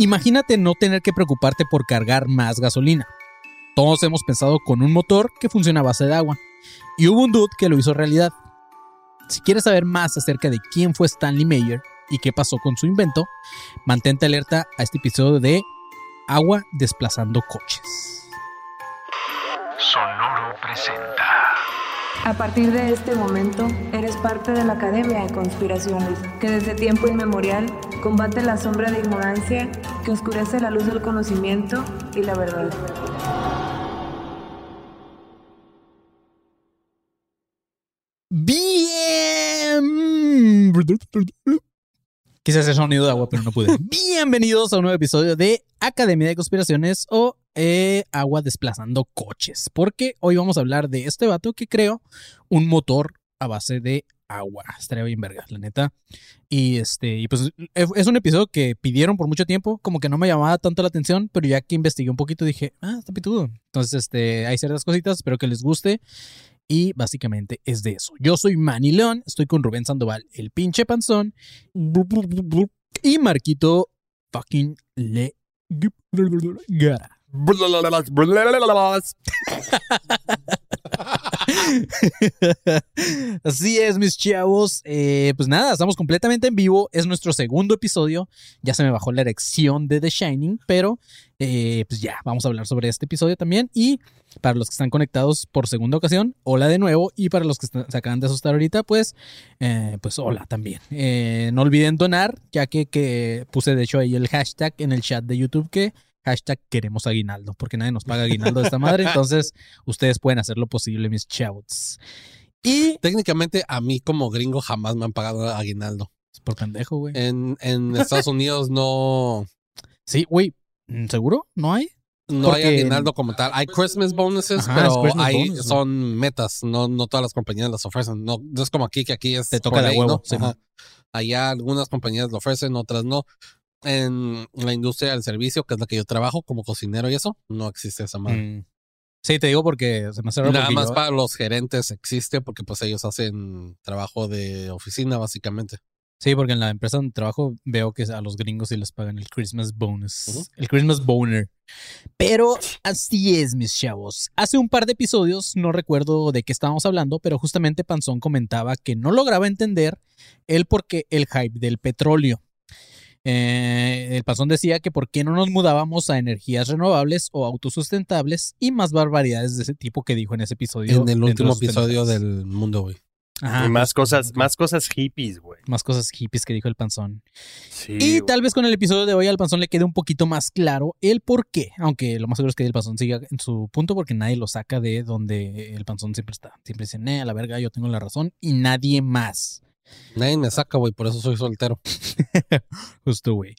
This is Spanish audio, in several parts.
Imagínate no tener que preocuparte por cargar más gasolina. Todos hemos pensado con un motor que funciona a base de agua. Y hubo un dude que lo hizo realidad. Si quieres saber más acerca de quién fue Stanley Mayer y qué pasó con su invento, mantente alerta a este episodio de Agua desplazando coches. Sonoro presenta. A partir de este momento, eres parte de la Academia de Conspiraciones, que desde tiempo inmemorial combate la sombra de ignorancia que oscurece la luz del conocimiento y la verdad. Bien. Quise hacer sonido de agua, pero no pude. Bienvenidos a un nuevo episodio de Academia de Conspiraciones o eh, Agua desplazando coches. Porque hoy vamos a hablar de este vato que creó un motor a base de agua. Estaría bien verga, la neta. Y este, pues es un episodio que pidieron por mucho tiempo, como que no me llamaba tanto la atención, pero ya que investigué un poquito dije, ah, está pitudo. Entonces, este, hay ciertas cositas, espero que les guste. Y básicamente es de eso. Yo soy Manny León, estoy con Rubén Sandoval, el pinche panzón. Y Marquito fucking le. Así es, mis chavos. Eh, pues nada, estamos completamente en vivo. Es nuestro segundo episodio. Ya se me bajó la erección de The Shining, pero eh, pues ya, vamos a hablar sobre este episodio también. Y para los que están conectados por segunda ocasión, hola de nuevo. Y para los que se acaban de asustar ahorita, pues, eh, pues hola también. no olviden donar, ya que, que puse de hecho ahí el hashtag en el chat de YouTube que hashtag queremos aguinaldo, porque nadie nos paga aguinaldo de esta madre. Entonces, ustedes pueden hacer lo posible, mis chavos. Y técnicamente a mí como gringo jamás me han pagado aguinaldo. Es por pendejo, güey. En, en Estados Unidos no. Sí, güey. ¿Seguro? ¿No hay? No hay aguinaldo como tal. Hay Christmas bonuses, pero hay, son metas. No, no todas las compañías las ofrecen. No, es como aquí, que aquí es. Te toca de huevo. Allá algunas compañías lo ofrecen, otras no en la industria del servicio, que es la que yo trabajo como cocinero y eso, no existe esa madre. Mm. Sí, te digo porque se me hace Nada más para los gerentes existe porque pues ellos hacen trabajo de oficina básicamente. Sí, porque en la empresa donde trabajo veo que a los gringos sí les pagan el Christmas bonus, el Christmas boner. Pero así es, mis chavos. Hace un par de episodios, no recuerdo de qué estábamos hablando, pero justamente Panzón comentaba que no lograba entender el por qué el hype del petróleo. Eh, el pasón decía que por qué no nos mudábamos a energías renovables o autosustentables y más barbaridades de ese tipo que dijo en ese episodio. En el último episodio del mundo, güey. y más cosas, más cosas hippies, güey. Más cosas hippies que dijo el panzón. y tal vez con el episodio de hoy al panzón le quede un poquito más claro el por qué. Aunque lo más seguro es que el panzón siga en su punto porque nadie lo saca de donde el panzón siempre está. Siempre dice, a la verga, yo tengo la razón y nadie más. Nadie me saca, güey, por eso soy soltero. Justo, güey.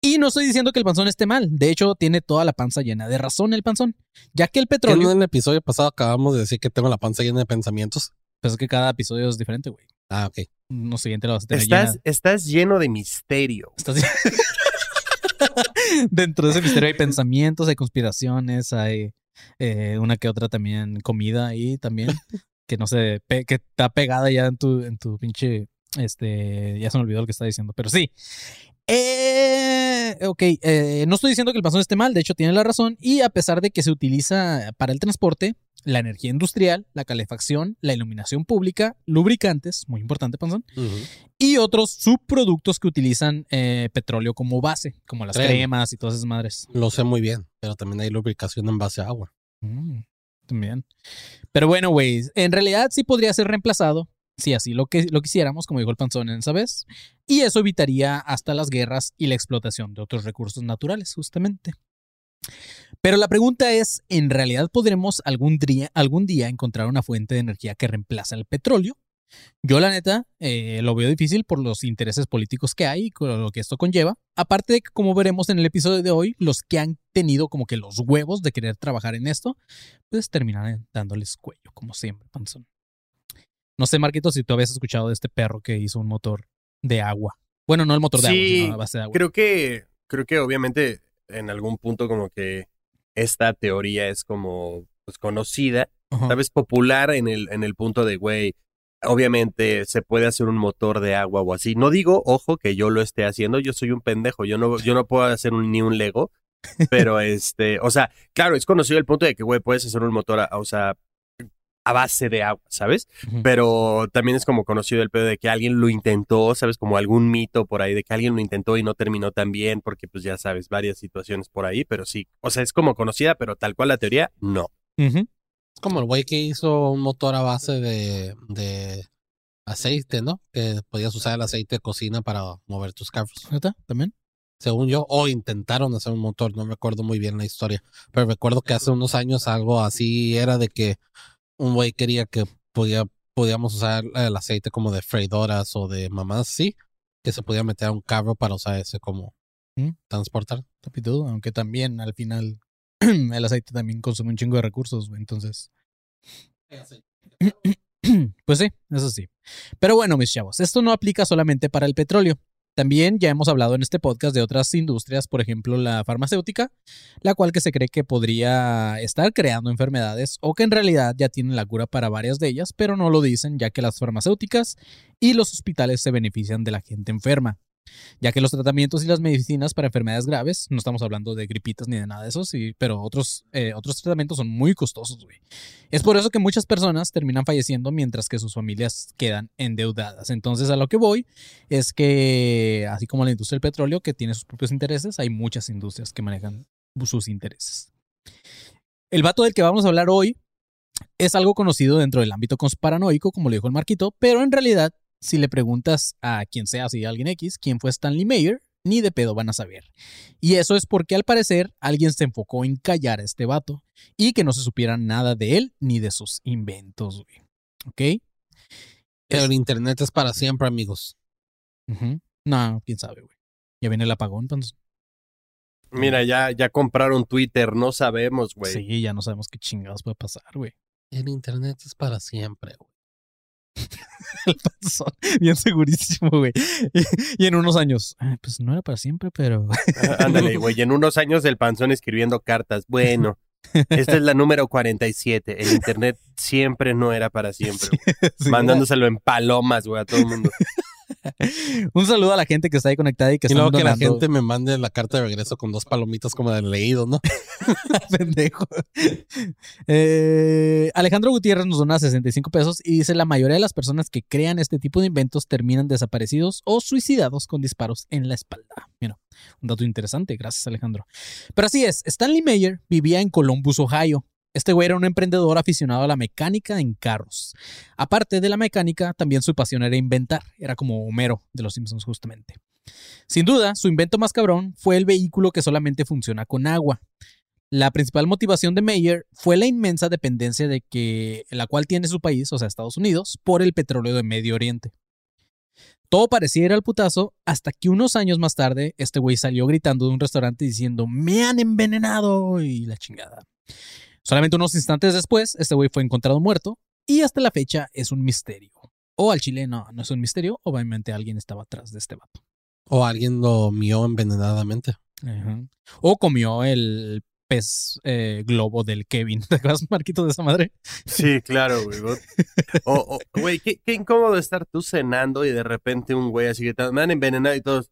Y no estoy diciendo que el panzón esté mal. De hecho, tiene toda la panza llena de razón el panzón. Ya que el petróleo. En el episodio pasado acabamos de decir que tengo la panza llena de pensamientos. Pues es que cada episodio es diferente, güey. Ah, ok. No siguiente lo vas a tener estás, estás lleno de misterio. Estás... Dentro de ese misterio hay pensamientos, hay conspiraciones, hay eh, una que otra también comida ahí también que no se que está pegada ya en tu, en tu pinche, este, ya se me olvidó lo que estaba diciendo, pero sí. Eh, ok, eh, no estoy diciendo que el panzón esté mal, de hecho tiene la razón, y a pesar de que se utiliza para el transporte, la energía industrial, la calefacción, la iluminación pública, lubricantes, muy importante, Panzón, y otros subproductos que utilizan eh, petróleo como base, como las cremas y todas esas madres. Lo sé muy bien, pero también hay lubricación en base a agua. Mm, también. Pero bueno, güey, en realidad sí podría ser reemplazado si así lo, que, lo quisiéramos, como dijo el panzón en esa vez, y eso evitaría hasta las guerras y la explotación de otros recursos naturales, justamente. Pero la pregunta es, ¿en realidad podremos algún día, algún día encontrar una fuente de energía que reemplace el petróleo? Yo la neta eh, lo veo difícil por los intereses políticos que hay y con lo que esto conlleva. Aparte de que, como veremos en el episodio de hoy, los que han tenido como que los huevos de querer trabajar en esto, pues terminarán dándoles cuello, como siempre, panzón. No sé, Marquito, si tú habías escuchado de este perro que hizo un motor de agua. Bueno, no el motor de agua, sino a base de agua. Creo que, creo que obviamente en algún punto como que esta teoría es como pues, conocida, Ajá. sabes, popular en el, en el punto de, güey, obviamente se puede hacer un motor de agua o así. No digo, ojo, que yo lo esté haciendo, yo soy un pendejo, yo no, yo no puedo hacer un- ni un Lego, pero este, o sea, claro, es conocido el punto de que, güey, puedes hacer un motor, a, o sea, a base de agua, ¿sabes? Pero también es como conocido el pedo de que alguien lo intentó, ¿sabes? Como algún mito por ahí de que alguien lo intentó y no terminó tan bien, porque pues ya sabes, varias situaciones por ahí, pero sí, o sea, es como conocida, pero tal cual la teoría, no. Como el güey que hizo un motor a base de, de aceite, ¿no? Que podías usar el aceite de cocina para mover tus carros. ¿Neta? ¿También? Según yo, o intentaron hacer un motor, no recuerdo muy bien la historia, pero recuerdo que hace unos años algo así era de que un güey quería que podía, podíamos usar el aceite como de freidoras o de mamás, sí, que se podía meter a un carro para usar ese como ¿Mm? transportar. Tapitudo, aunque también al final el aceite también consume un chingo de recursos, güey. Entonces, pues sí, eso sí. Pero bueno, mis chavos, esto no aplica solamente para el petróleo. También ya hemos hablado en este podcast de otras industrias, por ejemplo la farmacéutica, la cual que se cree que podría estar creando enfermedades o que en realidad ya tienen la cura para varias de ellas, pero no lo dicen ya que las farmacéuticas y los hospitales se benefician de la gente enferma ya que los tratamientos y las medicinas para enfermedades graves, no estamos hablando de gripitas ni de nada de eso, sí, pero otros, eh, otros tratamientos son muy costosos. Es por eso que muchas personas terminan falleciendo mientras que sus familias quedan endeudadas. Entonces, a lo que voy es que, así como la industria del petróleo, que tiene sus propios intereses, hay muchas industrias que manejan sus intereses. El vato del que vamos a hablar hoy es algo conocido dentro del ámbito conspiranoico, como lo dijo el Marquito, pero en realidad si le preguntas a quien sea, si a alguien X, quién fue Stanley Mayer, ni de pedo van a saber. Y eso es porque al parecer alguien se enfocó en callar a este vato y que no se supiera nada de él ni de sus inventos, güey. ¿Ok? Pero Es- el internet es para siempre, amigos. No, quién sabe, güey. Ya viene el apagón, entonces. Mira, ya, ya compraron Twitter, no sabemos, güey. Sí, ya no sabemos qué chingados puede pasar, güey. El internet es para siempre, güey. El panzón, bien segurísimo, güey. Y, y en unos años, "Ah, pues no era para siempre, pero Ah, Ándale, güey, y en unos años el panzón escribiendo cartas. Bueno, esta es la número 47. El internet siempre no era para siempre. Sí, Mandándoselo en palomas, güey, a todo el mundo. Un saludo a la gente que está ahí conectada y que Y luego que la gente me mande la carta de regreso con dos palomitas como de leído, ¿no? pendejo. Eh, Alejandro Gutiérrez nos dona 65 pesos y dice: La mayoría de las personas que crean este tipo de inventos terminan desaparecidos o suicidados con disparos en la espalda. Mira, un dato interesante. Gracias, Alejandro. Pero así es: Stanley Mayer vivía en Columbus, Ohio. Este güey era un emprendedor aficionado a la mecánica en carros. Aparte de la mecánica, también su pasión era inventar. Era como Homero de los Simpsons, justamente. Sin duda, su invento más cabrón fue el vehículo que solamente funciona con agua. La principal motivación de Mayer fue la inmensa dependencia de que la cual tiene su país, o sea, Estados Unidos, por el petróleo de Medio Oriente. Todo parecía ir al putazo hasta que unos años más tarde este güey salió gritando de un restaurante diciendo me han envenenado y la chingada. Solamente unos instantes después, este güey fue encontrado muerto y hasta la fecha es un misterio. O al chile no, no es un misterio, obviamente alguien estaba atrás de este vato. O alguien lo mió envenenadamente. Ajá. O comió el pez eh, globo del Kevin. ¿Te acuerdas, Marquito, de esa madre? Sí, claro, güey. O, o- güey, qué, qué incómodo estar tú cenando y de repente un güey así que te- me han envenenado y todos.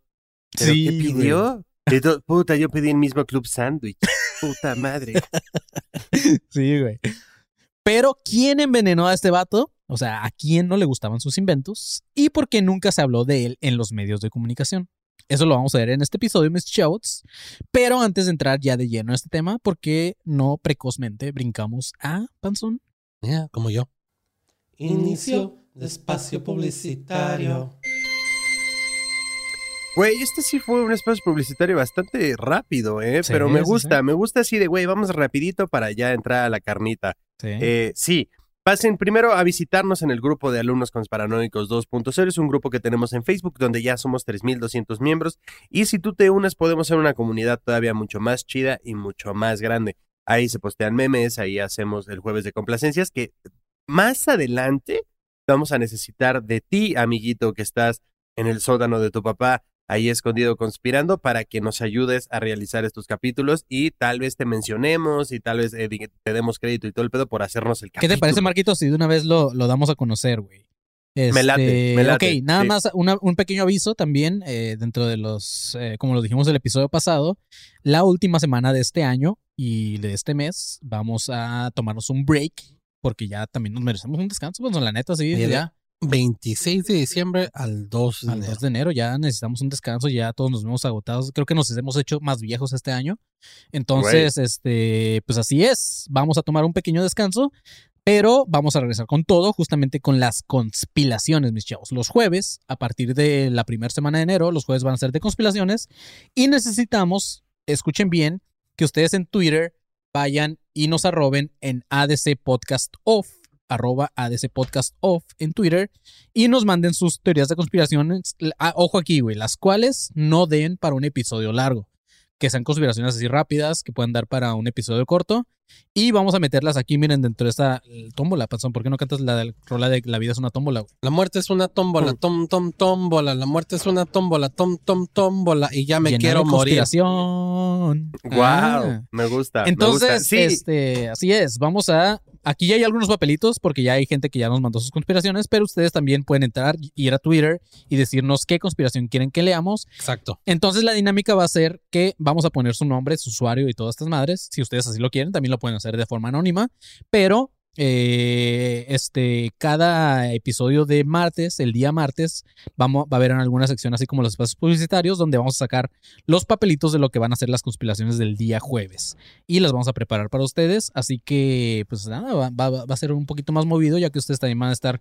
¿Pero Sí, qué pidió? Y todos, puta, yo pedí el mismo club sándwich. Puta madre. Sí, güey. Pero, ¿quién envenenó a este vato? O sea, ¿a quién no le gustaban sus inventos? ¿Y por qué nunca se habló de él en los medios de comunicación? Eso lo vamos a ver en este episodio, mis chavos. Pero antes de entrar ya de lleno a este tema, ¿por qué no precozmente brincamos a Panzón? Ya, como yo. Inicio de espacio publicitario. Güey, este sí fue un espacio publicitario bastante rápido, ¿eh? Sí, Pero me gusta, sí. me gusta así de, güey, vamos rapidito para ya entrar a la carnita. Sí. Eh, sí, pasen primero a visitarnos en el grupo de alumnos consparanoicos 2.0. Es un grupo que tenemos en Facebook donde ya somos 3.200 miembros. Y si tú te unes, podemos ser una comunidad todavía mucho más chida y mucho más grande. Ahí se postean memes, ahí hacemos el jueves de complacencias que más adelante vamos a necesitar de ti, amiguito, que estás en el sótano de tu papá, ahí escondido conspirando, para que nos ayudes a realizar estos capítulos y tal vez te mencionemos y tal vez eh, te demos crédito y todo el pedo por hacernos el ¿Qué capítulo. te parece, Marquito, si de una vez lo, lo damos a conocer, güey? Me late, Este, me late, Ok, nada sí. más una- un pequeño aviso también eh, dentro de los, eh, como lo dijimos el episodio pasado, la última semana de este año y de este mes vamos a tomarnos un break porque ya también nos merecemos un descanso, pues la neta, sí, ya 26 de diciembre al 2 de al enero. 2 de enero ya necesitamos un descanso, ya todos nos vemos agotados, creo que nos hemos hecho más viejos este año, entonces, este, pues así es, vamos a tomar un pequeño descanso, pero vamos a regresar con todo, justamente con las conspiraciones, mis chavos. Los jueves, a partir de la primera semana de enero, los jueves van a ser de conspiraciones y necesitamos, escuchen bien, que ustedes en Twitter vayan y nos arroben en ADC Podcast Off, arroba ADC Podcast Off en Twitter y nos manden sus teorías de conspiraciones. Ah, ojo aquí, güey, las cuales no den para un episodio largo. Que sean conspiraciones así rápidas, que puedan dar para un episodio corto. Y vamos a meterlas aquí, miren, dentro de esta tómbola, Panzón. ¿Por qué no cantas la rola de La vida es una tómbola? güey? La muerte es una tómbola, Mm. tom, tom, tómbola. La muerte es una tómbola, tom, tom, tómbola. Y ya me Llena quiero de morir. conspiración. Wow, Ah. me gusta. me Entonces, gusta. Sí, este, así es. Vamos a. Aquí ya hay algunos papelitos porque ya hay gente que ya nos mandó sus conspiraciones, pero ustedes también pueden entrar, ir a Twitter y decirnos qué conspiración quieren que leamos. Exacto. Entonces la dinámica va a ser que vamos a poner su nombre, su usuario y todas estas madres. Si ustedes así lo quieren, también lo pueden hacer de forma anónima. Pero eh, este, cada episodio de martes, el día martes, vamos, va a haber en alguna sección así como los espacios publicitarios donde vamos a sacar los papelitos de lo que van a ser las conspiraciones del día jueves. Y las vamos a preparar para ustedes. Así que, pues nada, va, va- va a ser un poquito más movido ya que ustedes también van a estar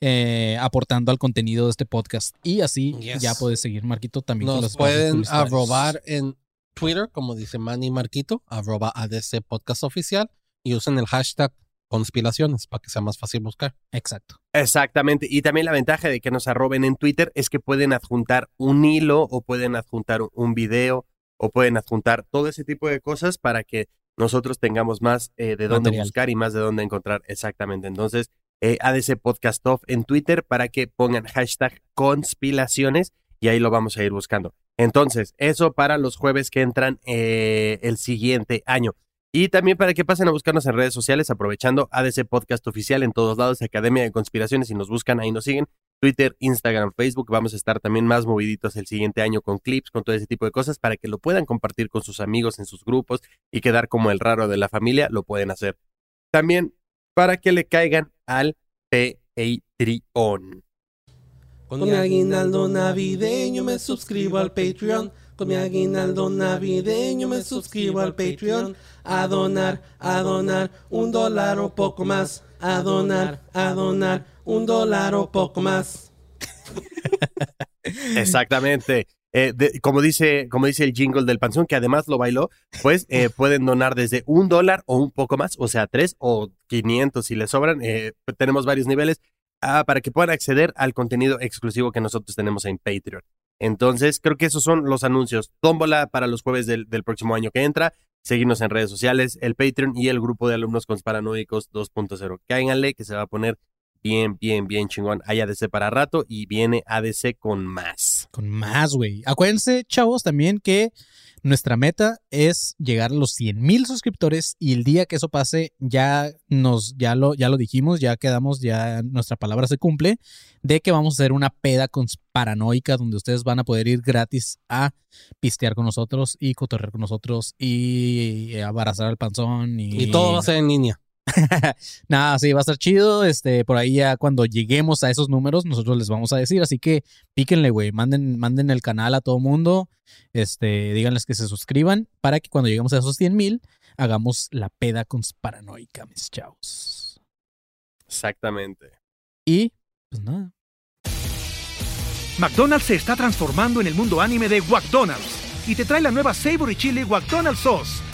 eh, aportando al contenido de este podcast. Y así Yes. ya puedes seguir, Marquito, también con los Nos espacios pueden arrobar en Twitter, como dice Manny Marquito, arroba ADC Podcast Oficial, y usen el hashtag conspiraciones para que sea más fácil buscar. Exacto. Exactamente. Y también la ventaja de que nos arroben en Twitter es que pueden adjuntar un hilo o pueden adjuntar un video o pueden adjuntar todo ese tipo de cosas para que nosotros tengamos más eh, de dónde Material. buscar y más de dónde encontrar. Exactamente. Entonces, eh, ADC Podcast Off en Twitter para que pongan hashtag conspiraciones y ahí lo vamos a ir buscando. Entonces, eso para los jueves que entran eh, el siguiente año. Y también para que pasen a buscarnos en redes sociales, aprovechando ADC Podcast Oficial en todos lados, Academia de Conspiraciones, y nos buscan, ahí nos siguen. Twitter, Instagram, Facebook. Vamos a estar también más moviditos el siguiente año con clips, con todo ese tipo de cosas, para que lo puedan compartir con sus amigos en sus grupos y quedar como el raro de la familia, lo pueden hacer. También para que le caigan al Patreon. Con mi aguinaldo navideño me suscribo al Patreon. Con mi aguinaldo navideño me suscribo al Patreon. A donar, a donar un dólar o poco más. A donar, a donar un dólar o poco más. Exactamente. Eh, de- como, dice, como dice el jingle del panzón, que además lo bailó, pues eh, pueden donar desde un dólar o un poco más, o sea, tres o quinientos si les sobran. eh, tenemos varios niveles ah, para que puedan acceder al contenido exclusivo que nosotros tenemos en Patreon. Entonces, creo que esos son los anuncios. Tómbola para los jueves del, del próximo año que entra. Seguirnos en redes sociales, el Patreon y el grupo de alumnos conspiranoicos 2.0. Cáiganle que se va a poner bien, bien, bien chingón. Hay ADC para rato y viene ADC con más. Con más, güey. Acuérdense, chavos, también que nuestra meta es llegar a los 100 mil suscriptores y el día que eso pase ya nos ya lo ya lo dijimos, ya quedamos, ya nuestra palabra se cumple de que vamos a hacer una peda con paranoica donde ustedes van a poder ir gratis a pistear con nosotros y cotorrear con nosotros y abrazar al panzón y, Y todo va a ser en línea. Nada, sí, va a estar chido. Este, por ahí ya cuando lleguemos a esos números, nosotros les vamos a decir. Así que píquenle, güey. Manden, manden el canal a todo mundo. Este, díganles que se suscriban para que cuando lleguemos a esos 100 mil, hagamos la peda con paranoica, mis chavos. Exactamente. Y, pues nada. McDonald's se está transformando en el mundo anime de McDonald's y te trae la nueva Savory Chili McDonald's Sauce.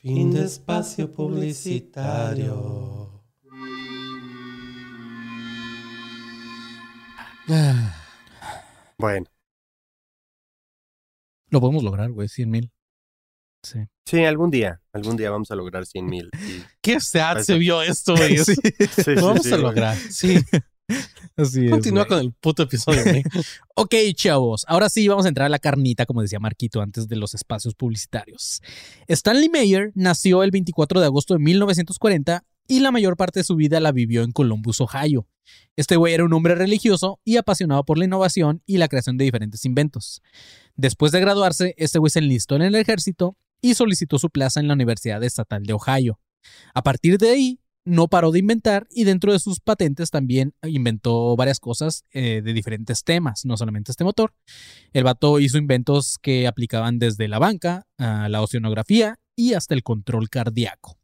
Fin de espacio publicitario. Bueno. Lo podemos lograr, güey, 100 mil. Sí. Sí, algún día. Algún día vamos a lograr 100 mil. Qué sad se vio esto, güey. Sí, Sí, Lo vamos sí, a güey. lograr. Sí. Así es, Continúa con el puto episodio, güey. Ok, chavos, ahora sí vamos a entrar a la carnita, como decía Marquito antes de los espacios publicitarios. Stanley Mayer nació el 24 de agosto de 1940 y la mayor parte de su vida la vivió en Columbus, Ohio. Este güey era un hombre religioso y apasionado por la innovación y la creación de diferentes inventos. Después de graduarse, este güey se enlistó en el ejército y solicitó su plaza en la Universidad Estatal de Ohio. A partir de ahí, no paró de inventar y dentro de sus patentes también inventó varias cosas eh, de diferentes temas, no solamente este motor. El vato hizo inventos que aplicaban desde la banca, a la oceanografía y hasta el control cardíaco.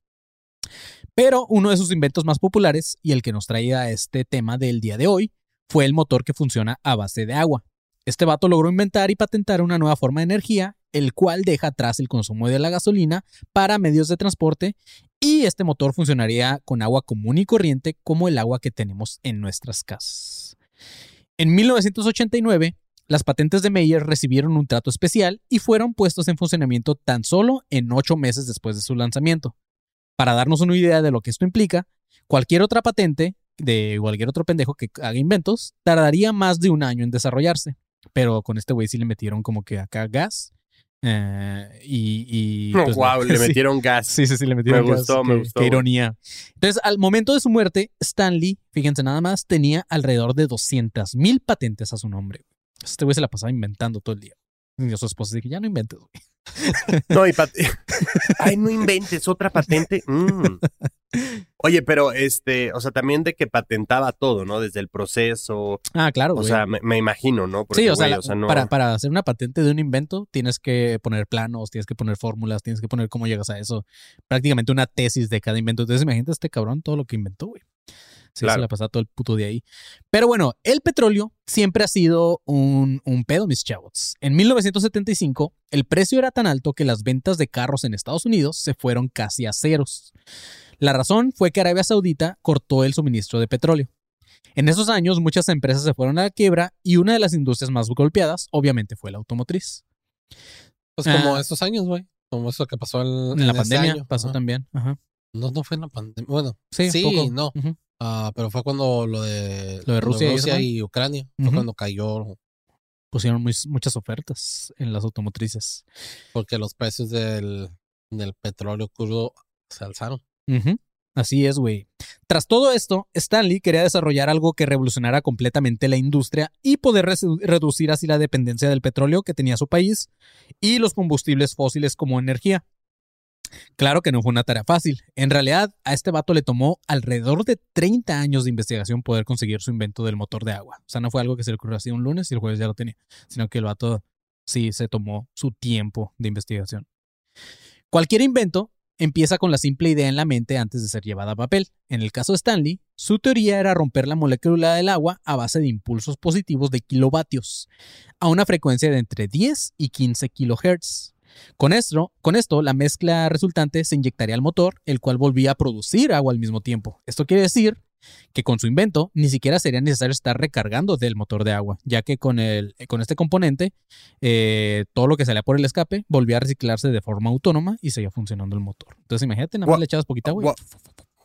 Pero uno de sus inventos más populares y el que nos traía este tema del día de hoy fue el motor que funciona a base de agua. Este vato logró inventar y patentar una nueva forma de energía, el cual deja atrás el consumo de la gasolina para medios de transporte y este motor funcionaría con agua común y corriente como el agua que tenemos en nuestras casas. En 1989, las patentes de Meyer recibieron un trato especial y fueron puestos en funcionamiento tan solo en ocho meses después de su lanzamiento. Para darnos una idea de lo que esto implica, cualquier otra patente de cualquier otro pendejo que haga inventos tardaría más de un año en desarrollarse. Pero con este güey sí le metieron como que acá gas. Eh, y, y, pues, wow, le sí. metieron gas. Sí, sí, sí, le metieron Me gas, gustó, me qué- gustó, Qué ironía. Entonces, al momento de su muerte, Stanley, fíjense nada más, tenía alrededor de 200 mil patentes a su nombre. Este güey se la pasaba inventando todo el día. Y a su esposa dije, ya no inventes, güey. No, y Ay, no inventes otra patente. Mm. Oye, pero este, o sea, también de que patentaba todo, ¿no? Desde el proceso. Ah, claro, O güey. sea, me, me imagino, ¿no? Porque, sí, o sea, güey, la- no- para, para hacer una patente de un invento tienes que poner planos, tienes que poner fórmulas, tienes que poner cómo llegas a eso. Prácticamente una tesis de cada invento. Entonces, imagínate este cabrón todo lo que inventó, güey. Sí, Claro. se la pasaba todo el puto de ahí. Pero bueno, el petróleo siempre ha sido un, un pedo, mis chavos. En 1975, el precio era tan alto que las ventas de carros en Estados Unidos se fueron casi a ceros. La razón fue que Arabia Saudita cortó el suministro de petróleo. En esos años, muchas empresas se fueron a la quiebra y una de las industrias más golpeadas, obviamente, fue la automotriz. Pues como Ah. estos años, güey. Como eso que pasó en, En la pandemia año. pasó Ajá. también. Ajá. No, no fue en la pandemia. Bueno, Sí, sí, poco. no. Ujú. Ah, pero fue cuando lo de, Lo de Rusia y Ucrania. Fue cuando cayó Pusieron muy- muchas ofertas en las automotrices. porque los precios del, del petróleo crudo se alzaron. Así es, güey. Tras todo esto, Stanley quería desarrollar algo que revolucionara completamente la industria y poder reducir así la dependencia del petróleo que tenía su país y los combustibles fósiles como energía. Claro que no fue una tarea fácil. En realidad, a este vato le tomó alrededor de 30 años de investigación poder conseguir su invento del motor de agua. O sea, no fue algo que se le ocurrió así un lunes y el jueves ya lo tenía, sino que el vato sí se tomó su tiempo de investigación. Cualquier invento empieza con la simple idea en la mente antes de ser llevada a papel. En el caso de Stanley, su teoría era romper la molécula del agua a base de impulsos positivos de kilovatios, a una frecuencia de entre 10 y 15 kilohertz. Con esto, con esto, la mezcla resultante se inyectaría al motor, el cual volvía a producir agua al mismo tiempo. Esto quiere decir que con su invento ni siquiera sería necesario estar recargando del motor de agua, ya que con, el, con este componente eh, todo lo que salía por el escape volvía a reciclarse de forma autónoma y seguía funcionando el motor. Entonces imagínate, nada más le echabas poquita agua.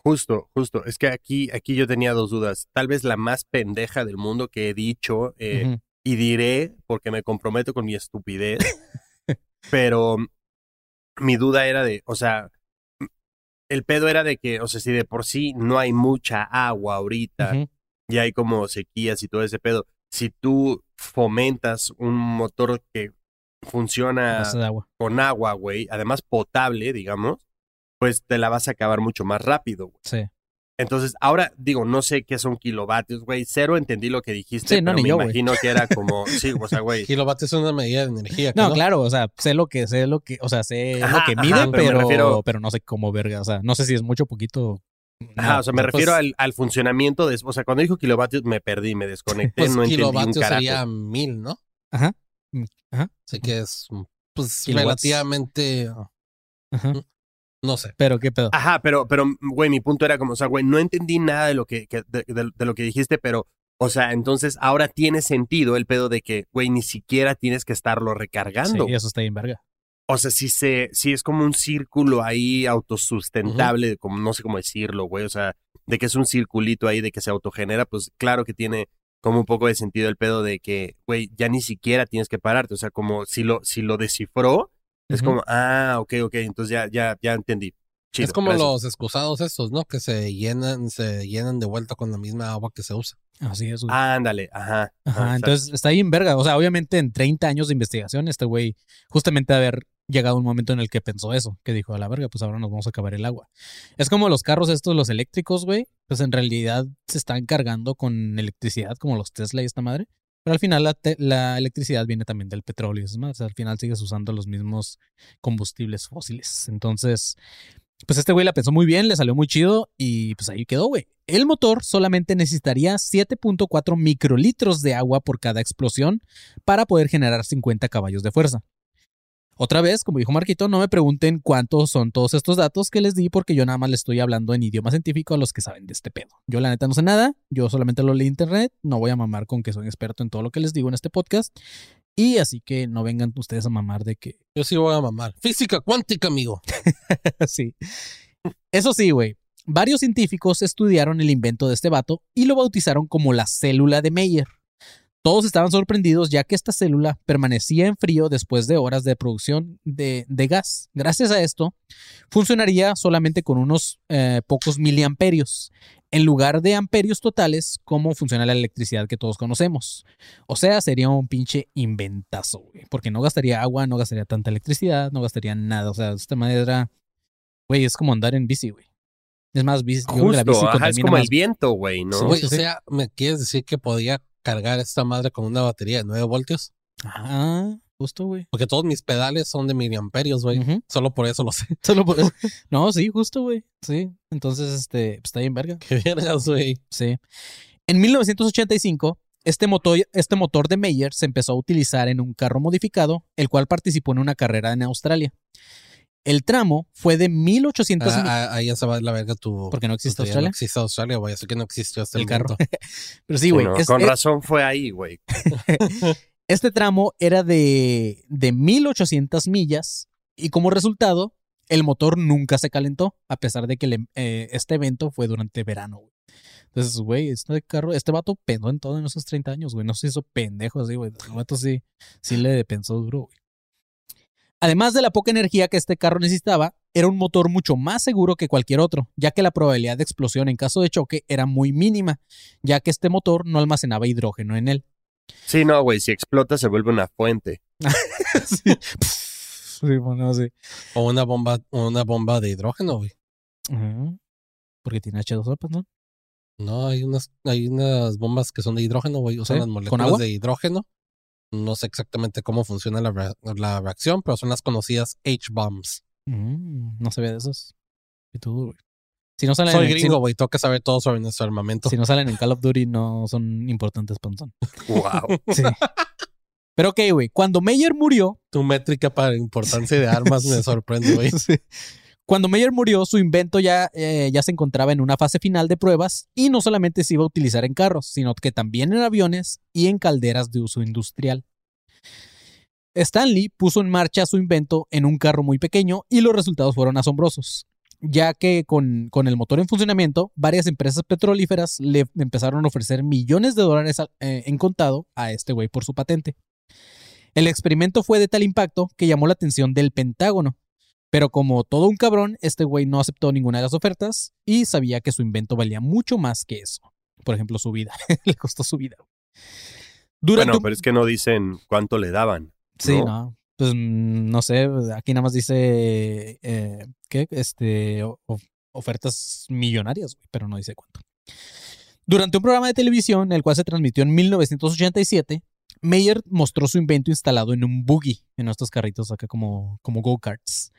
Justo, justo. Es que aquí, aquí yo tenía dos dudas. Tal vez la más pendeja del mundo que he dicho eh, y diré porque me comprometo con mi estupidez. Pero mi duda era de, o sea, el pedo era de que, o sea, si de por sí no hay mucha agua ahorita y hay como sequías y todo ese pedo, si tú fomentas un motor que funciona agua. con agua, güey, además potable, digamos, pues te la vas a acabar mucho más rápido, güey. Sí. Entonces, ahora digo, no sé qué son kilovatios, güey. Cero entendí lo que dijiste, Sí, no, pero ni me yo, imagino que era como, sí, o sea, güey. Kilovatios es una medida de energía. No, ¿no? claro, o sea, sé lo que, sé lo que, o sea, sé Ajá, lo que ajá, mide, pero me pero, refiero- pero no sé cómo verga, o sea, no sé si es mucho o poquito. Ajá, No, o sea, me pues, refiero al, al funcionamiento de, o sea, cuando dijo kilovatios me perdí, me desconecté, Pues no entendí un kilovatios carajo. sería mil, ¿no? Ajá. Mm, Ajá. Así que es, pues, relativamente, Ajá. No sé. Pero qué pedo. Ajá, pero, pero, güey, mi punto era como, o sea, güey, no entendí nada de lo que, que- de, de- de lo que dijiste, pero, o sea, entonces ahora tiene sentido el pedo de que, güey, ni siquiera tienes que estarlo recargando. Sí, eso está bien verga. O sea, si se, si es como un círculo ahí autosustentable, como no sé cómo decirlo, güey. O sea, de que es un circulito ahí de que se autogenera, pues claro que tiene como un poco de sentido el pedo de que, güey, ya ni siquiera tienes que pararte. O sea, como si lo, si lo descifró, es como, ah, ok, ok, entonces ya, ya, ya entendí. Chido, es como gracias. los excusados estos, ¿no? Que se llenan, se llenan de vuelta con la misma agua que se usa. Así es, güey. Ándale, ajá. Ajá, entonces está bien verga. O sea, obviamente en 30 años de investigación, este güey justamente haber llegado un momento en el que pensó eso, que dijo, a la verga, pues ahora nos vamos a acabar el agua. Es como los carros estos, los eléctricos, güey, pues en realidad se están cargando con electricidad, como los Tesla y esta madre. Pero al final la, te- la electricidad viene también del petróleo esas madres. Al final sigues usando los mismos combustibles fósiles. Entonces, pues este güey la pensó muy bien, le salió muy chido y pues ahí quedó, güey. El motor solamente necesitaría 7.4 microlitros de agua por cada explosión para poder generar 50 caballos de fuerza. Otra vez, como dijo Marquito, no me pregunten cuántos son todos estos datos que les di porque yo nada más les estoy hablando en idioma científico a los que saben de este pedo. Yo la neta no sé nada, yo solamente lo leí en internet, no voy a mamar con que soy experto en todo lo que les digo en este podcast y así que no vengan ustedes a mamar de que Yo sí voy a mamar. Física cuántica, amigo. sí. Eso sí, güey. Varios científicos estudiaron el invento de este vato y lo bautizaron como la célula de Meyer. Todos estaban sorprendidos ya que esta célula permanecía en frío después de horas de producción de, de gas. Gracias a esto, funcionaría solamente con unos eh, pocos miliamperios, en lugar de amperios totales como funciona la electricidad que todos conocemos. O sea, sería un pinche inventazo, güey, porque no gastaría agua, no gastaría tanta electricidad, no gastaría nada. O sea, de esta manera, güey, es como andar en bici, güey. Es más, bici, yo creo que la bici Justo, ajá, es como el viento, güey, ¿no? Sí, Güey, sí, o sea, ¿me quieres decir que podía cargar esta madre con una batería de 9 voltios? Ah, justo, güey. Porque todos mis pedales son de miliamperios, güey. Solo por eso lo sé. Solo por eso. No, sí, justo, güey. Sí. Entonces, este, pues está bien verga. Qué vergas, güey. Sí. En 1985, este motor, este motor de Meyer se empezó a utilizar en un carro modificado, el cual participó en una carrera en Australia. El tramo fue de 1800 Ah, ah, ahí ya se va la verga tu. Porque no existe. Australia. No existe Australia, güey. Así que no existió hasta el, el carro. Pero sí, güey. con es- razón fue ahí, güey. Este tramo era de, de 1800 millas y como resultado, el motor nunca se calentó, a pesar de que em- eh, este evento fue durante verano. güey. Entonces, güey, este carro, este vato pensó en todo en esos 30 años, güey. No se hizo pendejo así, güey. El vato sí, sí le pensó duro, güey. Además de la poca energía que este carro necesitaba, era un motor mucho más seguro que cualquier otro, ya que la probabilidad de explosión en caso de choque era muy mínima, ya que este motor no almacenaba hidrógeno en él. Sí, no, güey, si explota se vuelve una fuente. sí. Sí, bueno, sí. O una bomba, una bomba de hidrógeno, güey. Ajá. Porque tiene H2O, pues, ¿no? No, hay unas, hay unas bombas que son de hidrógeno, güey. Usan ¿Sí? las ¿Con moléculas agua? de hidrógeno. No sé exactamente cómo funciona la, la reacción, pero son las conocidas H-bombs. Mm, no se ve de esos. Y tú, güey. Si no salen Soy en, si- gringo, güey. Tengo que saber todo sobre nuestro armamento. si no salen en Call of Duty, no son importantes, Ponzón. Wow. Sí. Pero ok, güey. Cuando Meyer murió, Tu métrica para importancia de armas me sorprende, güey. Sí. Cuando Meyer murió, su invento ya, eh, ya se encontraba en una fase final de pruebas y no solamente se iba a utilizar en carros, sino que también en aviones y en calderas de uso industrial. Stanley puso en marcha su invento en un carro muy pequeño y los resultados fueron asombrosos, ya que con, con el motor en funcionamiento, varias empresas petrolíferas le empezaron a ofrecer millones de dólares eh, en contado a este güey por su patente. El experimento fue de tal impacto que llamó la atención del Pentágono, pero como todo un cabrón, este güey no aceptó ninguna de las ofertas y sabía que su invento valía mucho más que eso. Por ejemplo, su vida. Le costó su vida. Durante Bueno, pero es que no dicen cuánto le daban. Sí, ¿no? Pues mm, no sé, aquí nada más dice eh, ¿qué? Este o- ofertas millonarias, güey, pero no dice cuánto. Durante un programa de televisión, el cual se transmitió en 1987, Meyer mostró su invento instalado en un buggy, en estos carritos acá como, como go-karts,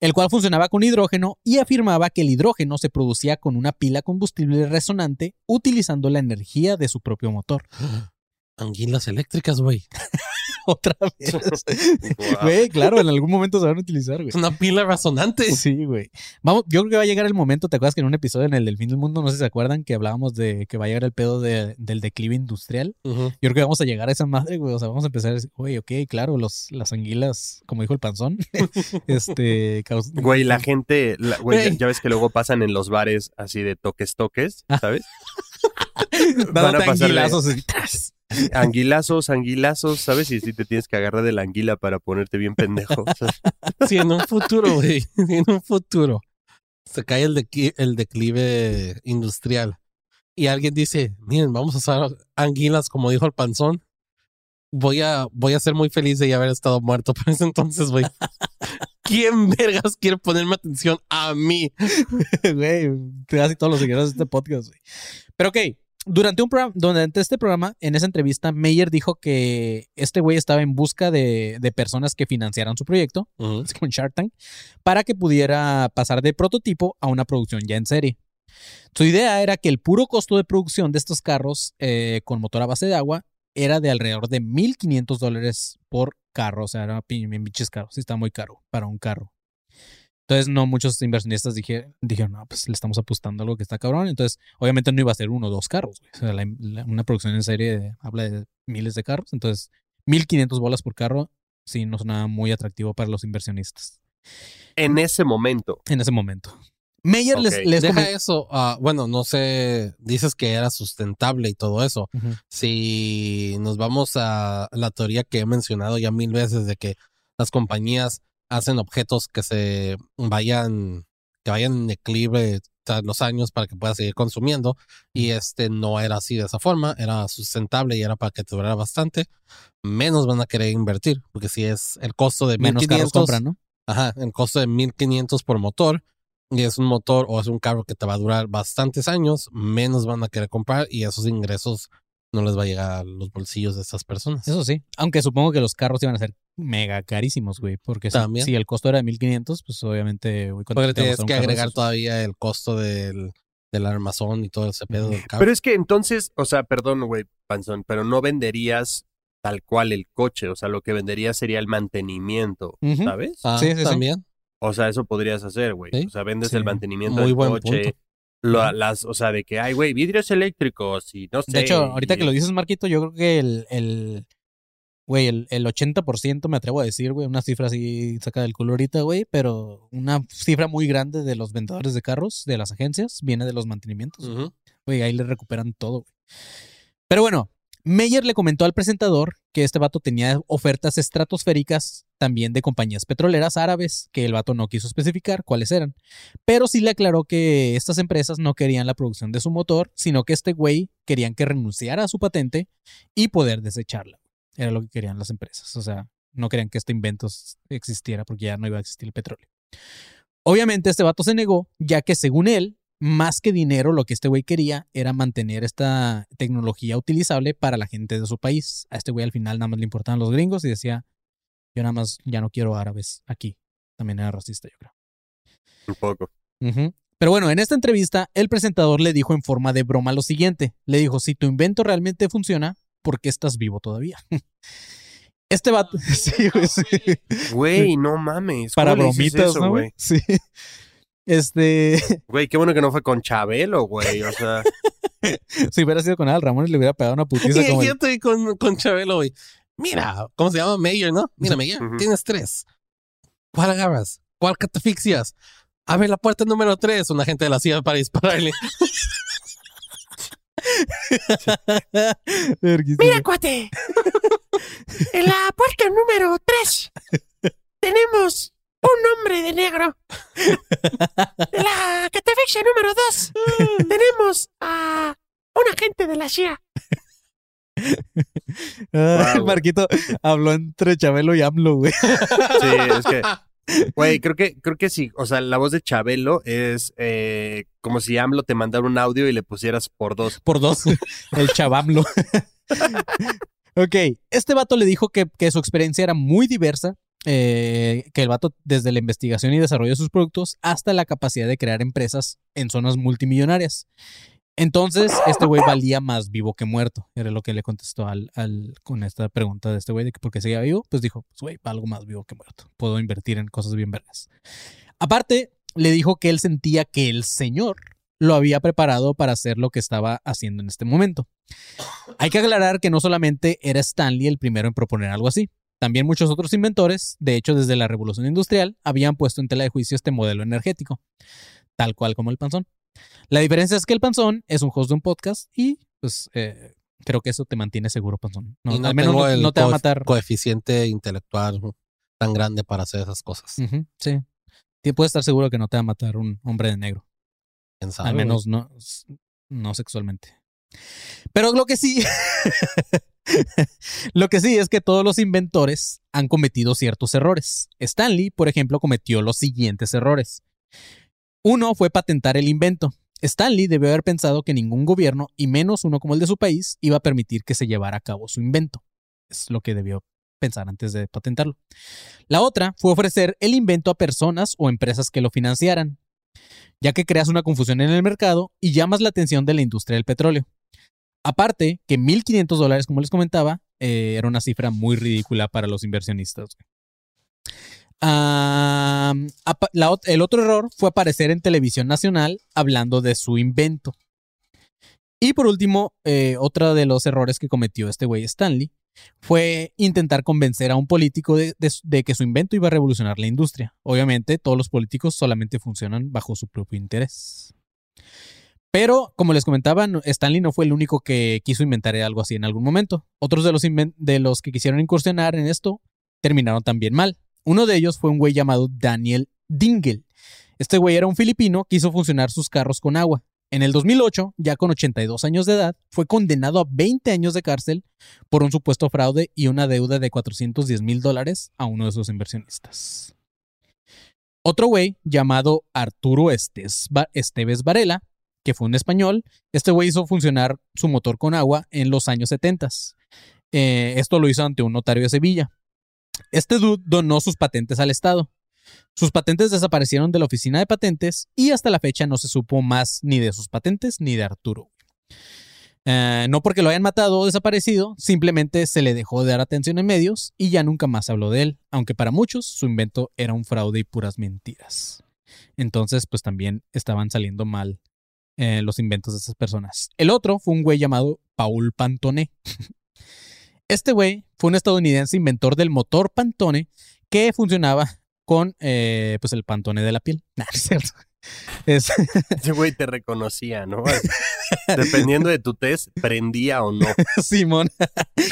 el cual funcionaba con hidrógeno y afirmaba que el hidrógeno se producía con una pila combustible resonante utilizando la energía de su propio motor. Anguilas eléctricas, güey. Otra vez. Güey, claro, en algún momento se van a utilizar, güey. Es una pila resonante. Sí, güey. Vamos, yo creo que va a llegar el momento, ¿te acuerdas que en un episodio en el del fin del mundo, no sé si se acuerdan, que hablábamos de que va a llegar el pedo de- del declive industrial? Yo creo que vamos a llegar a esa madre, güey. O sea, vamos a empezar a decir, güey, ok, claro, los, las anguilas, como dijo el panzón, este, Güey, la gente, la- güey, ya, ves que luego pasan en los bares así de toques toques, Ah. ¿sabes? Van a pasarle anguilazos anguilazos, ¿sabes? Y si te tienes que agarrar de la anguila para ponerte bien pendejo. Sí, en un futuro, güey. En un futuro. Se cae el, declive industrial. Y alguien dice, miren, vamos a usar anguilas, como dijo el panzón. Voy a, voy a ser muy feliz de ya haber estado muerto por ese entonces, güey. ¿Quién vergas quiere ponerme atención a mí? Güey, casi todos los seguidores de este podcast, güey. Pero ok, durante, un programa, durante este programa, en esa entrevista, Meyer dijo que este güey estaba en busca de, de personas que financiaran su proyecto, es como en Shark Tank, para que pudiera pasar de prototipo a una producción ya en serie. Su idea era que el puro costo de producción de estos carros eh, con motor a base de agua era de alrededor de 1.500 dólares por carro. O sea, era bien bien pinches caro. Sí, está muy caro para un carro. Entonces, no muchos inversionistas dije- dijeron, no, pues le estamos apostando a algo que está cabrón. Entonces, obviamente no iba a ser uno o dos carros. güey. O sea, la- la- una producción en serie habla de miles de carros. Entonces, 1.500 bolas por carro, sí, no sonaba muy atractivo para los inversionistas En ese momento. en ese momento. Meyer les, Deja eso. ah, bueno, no sé. Dices que era sustentable y todo eso. Si nos vamos a la teoría que he mencionado ya mil veces de que las compañías hacen objetos que se vayan, que vayan en declive tras los años para que puedas seguir consumiendo. Y este no era así de esa forma, era sustentable y era para que te durara bastante. Menos van a querer invertir, porque si es el costo de menos carros 1500, compran, ¿no? Ajá, el costo de 1500 por motor. Y es un motor o es un carro que te va a durar bastantes años, menos van a querer comprar y esos ingresos no les va a llegar a los bolsillos de estas personas. Eso sí. Aunque supongo que los carros iban a ser mega carísimos, güey. Porque si, También. si el costo era de 1500, pues obviamente, güey, ¿cuánto Porque te va a tienes que agregar esos? todavía el costo del, del armazón y todo ese pedo del carro. Pero es que entonces, o sea, perdón, güey, panzón, pero no venderías tal cual el coche. O sea, lo que venderías sería el mantenimiento. ¿sabes? Ah, Sí, sí, sí. también. O sea, eso podrías hacer, güey. Sí. O sea, vendes Sí. el mantenimiento Muy del buen coche. punto. Lo- las, o sea, de que, ay, güey, vidrios eléctricos y no sé. De hecho, ahorita y- que lo dices, Marquito, yo creo que el, el güey, el, el 80% me atrevo a decir, güey, una cifra así saca del culo ahorita, güey, pero una cifra muy grande de los vendedores de carros, de las agencias, viene de los mantenimientos. Güey, ahí le recuperan todo, güey. Pero bueno, Meyer le comentó al presentador que este vato tenía ofertas estratosféricas también de compañías petroleras árabes, que el vato no quiso especificar cuáles eran. Pero sí le aclaró que estas empresas no querían la producción de su motor, sino que este güey querían que renunciara a su patente y poder desecharla. Era lo que querían las empresas. O sea, no querían que este invento existiera porque ya no iba a existir el petróleo. Obviamente este vato se negó, ya que según él, más que dinero, lo que este güey quería era mantener esta tecnología utilizable para la gente de su país. A este güey al final nada más le importaban los gringos y decía, yo nada más ya no quiero árabes aquí. también era racista, yo creo. Un poco. Pero bueno, en esta entrevista, el presentador le dijo en forma de broma lo siguiente. Le dijo, si tu invento realmente funciona, ¿por qué estás vivo todavía? Este vato... Sí, güey, sí. Güey, no mames. Para ¿cómo le dices bromitas, eso, ¿no? güey? Sí. Este... Güey, qué bueno que no fue con Chabelo, güey. O sea, si hubiera sido con Al Ramón, le hubiera pegado una putiza como... Yo estoy con, con Chabelo, güey. Mira, ¿cómo se llama? Mayor, ¿no? Mira, Mayor, Ujú. tienes tres. ¿Cuál agarras? ¿Cuál catafixias? Abre la puerta número tres. Un agente de la CIA para dispararle. Verguísima. cuate. En la puerta número 3 tenemos un hombre de negro. La catafixia número 2 tenemos a un agente de la CIA. Ah, Wow. Marquito habló entre Chabelo y AMLO, güey. sí, es que. Güey, creo que, creo que sí. O sea, la voz de Chabelo es eh, como si AMLO te mandara un audio y le pusieras por dos. Por dos. El chabamlo. ok, este vato le dijo que, que su experiencia era muy diversa. Eh, que el vato, desde la investigación y desarrollo de sus productos hasta la capacidad de crear empresas en zonas multimillonarias. Entonces, este güey valía más vivo que muerto. Era lo que le contestó al, al- con esta pregunta de este güey de que por qué seguía vivo. Pues dijo, pues güey, algo más vivo que muerto. Puedo invertir en cosas bien vergas. Aparte, le dijo que él sentía que el señor lo había preparado para hacer lo que estaba haciendo en este momento. Hay que aclarar que no solamente era Stanley el primero en proponer algo así. También muchos otros inventores, de hecho desde la revolución industrial, habían puesto en tela de juicio este modelo energético, tal cual como el panzón. La diferencia es que el panzón es un host de un podcast y pues eh, creo que eso te mantiene seguro, panzón. No, no al menos no, no te va a matar. coeficiente intelectual tan grande para hacer esas cosas. Sí. Puedes estar seguro que no te va a matar un hombre de negro. ¿Quién sabe, Al menos no, no sexualmente. Pero lo que sí, lo que sí es que todos los inventores han cometido ciertos errores. Stanley, por ejemplo, cometió los siguientes errores. Uno fue patentar el invento. Stanley debió haber pensado que ningún gobierno, y menos uno como el de su país, iba a permitir que se llevara a cabo su invento. Es lo que debió pensar antes de patentarlo. La otra fue ofrecer el invento a personas o empresas que lo financiaran ya que creas una confusión en el mercado y llamas la atención de la industria del petróleo. Aparte, que 1.500 dólares, como les comentaba, eh, era una cifra muy ridícula para los inversionistas. el otro error fue aparecer en televisión nacional hablando de su invento. Y por último, eh, otro de los errores que cometió este güey Stanley fue intentar convencer a un político de, que su invento iba a revolucionar la industria. Obviamente, todos los políticos solamente funcionan bajo su propio interés. Pero, como les comentaba, Stanley no fue el único que quiso inventar algo así en algún momento. Otros de los, inven- de los que quisieron incursionar en esto terminaron también mal. Uno de ellos fue un güey llamado Daniel Dingle. Este güey era un filipino que hizo funcionar sus carros con agua. En el 2008, ya con 82 años de edad, fue condenado a 20 años de cárcel por un supuesto fraude y una deuda de 410 mil dólares a uno de sus inversionistas. Otro güey llamado Arturo Esteves Varela, que fue un español, este güey hizo funcionar su motor con agua en los años 70. Eh, esto lo hizo ante un notario de Sevilla. Este dude donó sus patentes al Estado. Sus patentes desaparecieron de la oficina de patentes y hasta la fecha no se supo más ni de sus patentes ni de Arturo. Eh, no porque lo hayan matado o desaparecido, simplemente se le dejó de dar atención en medios y ya nunca más habló de él, aunque para muchos su invento era un fraude y puras mentiras. Entonces, pues también estaban saliendo mal eh, los inventos de esas personas. El otro fue un güey llamado Paul Pantone. Este güey fue un estadounidense inventor del motor Pantone que funcionaba con eh, pues el Pantone de la piel. Nah, es cierto. Es, Ese güey te reconocía, ¿no? Dependiendo de tu test, prendía o no. Simón.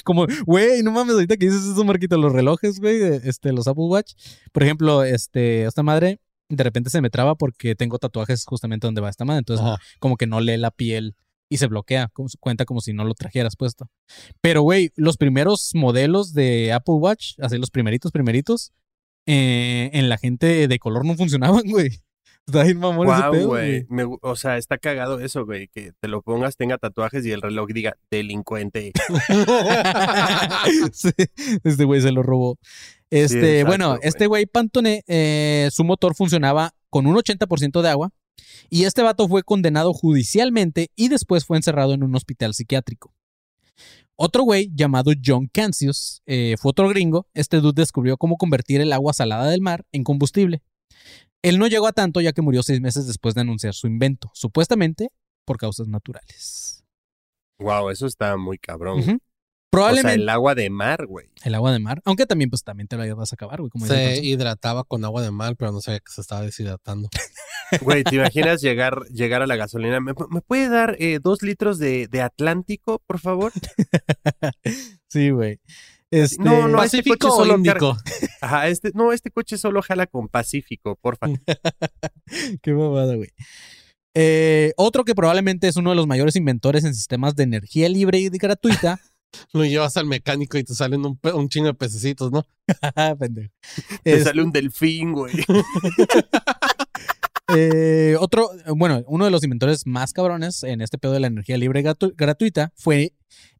Como, güey, no mames, ahorita que dices eso, Marquito, los relojes, güey, este, los Apple Watch. Por ejemplo, este, esta madre de repente se me traba porque tengo tatuajes justamente donde va esta madre. Entonces, Ajá. como que no lee la piel y se bloquea, como, cuenta como si no lo trajeras puesto. Pero, güey, los primeros modelos de Apple Watch, así los primeritos, primeritos, eh, en la gente de color no funcionaban, güey. Está bien mamón ese Wow, pedo, güey. Me O sea, está cagado eso, güey. Que te lo pongas, tenga tatuajes y el reloj diga delincuente. Sí, este güey se lo robó. Este, bueno, este güey Pantone, eh, su motor funcionaba con un 80% de agua y este vato fue condenado judicialmente y después fue encerrado en un hospital psiquiátrico. Otro güey llamado John Cancius eh, fue otro gringo. Este dude descubrió cómo convertir el agua salada del mar en combustible. Él no llegó a tanto ya que murió seis meses después de anunciar su invento, supuestamente por causas naturales. Wow, eso está muy cabrón. O sea, el agua de mar, güey. el agua de mar, aunque también pues también te la vas a acabar, güey, como Se hidrataba con agua de mar, pero no sabía que se estaba deshidratando. Güey, ¿te imaginas llegar, llegar a la gasolina? ¿Me, me puede dar eh, dos litros de, de Atlántico, por favor? Sí, güey. Este, No, no, este ¿Pacífico coche o solo Índico? Ajá, este, no, este coche solo jala con Pacífico, porfa. Qué babada, güey. Eh, otro que probablemente es uno de los mayores inventores en sistemas de energía libre y gratuita. Lo llevas al mecánico y te salen un, chingo de pececitos, ¿no? Pendejo. Te Es- sale un delfín, güey. eh, otro, bueno, uno de los inventores más cabrones en este pedo de la energía libre gratu- gratuita fue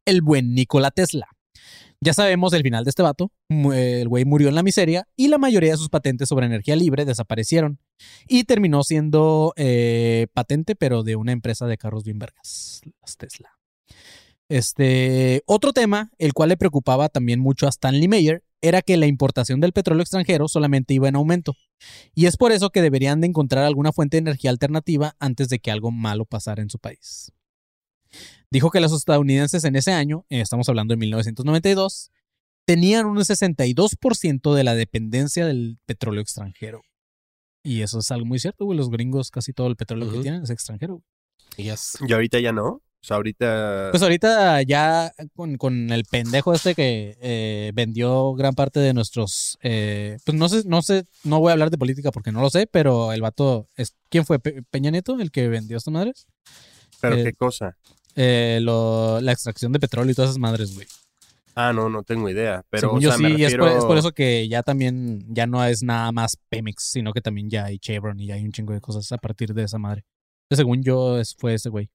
el buen Nikola Tesla. Ya sabemos el final de este vato. El güey murió en la miseria y la mayoría de sus patentes sobre energía libre desaparecieron. Y terminó siendo eh, patente, pero de una empresa de carros bien vergas, las Tesla. Este, otro tema, el cual le preocupaba también mucho a Stanley Mayer, era que la importación del petróleo extranjero solamente iba en aumento. Y es por eso que deberían de encontrar alguna fuente de energía alternativa antes de que algo malo pasara en su país. Dijo que los estadounidenses en ese año, eh, estamos hablando de 1992, tenían un 62% de la dependencia del petróleo extranjero. Y eso es algo muy cierto, güey. Los gringos casi todo el petróleo que tienen es extranjero. Yes. Y ahorita ya no. O sea, ahorita. Pues ahorita ya con, con el pendejo este que eh, vendió gran parte de nuestros... eh, pues no sé, no sé, no voy a hablar de política porque no lo sé, pero el vato... Es, ¿Quién fue? Pe- ¿Peña Nieto el que vendió estas madres? ¿Pero eh, qué cosa? Lo- la extracción de petróleo y todas esas madres, güey. Ah, no, no tengo idea. Pero, Según o yo sea, sí, me es, por, es por eso que ya también, ya no es nada más Pemex, sino que también ya hay Chevron y ya hay un chingo de cosas a partir de esa madre. Según yo, es, fue ese güey.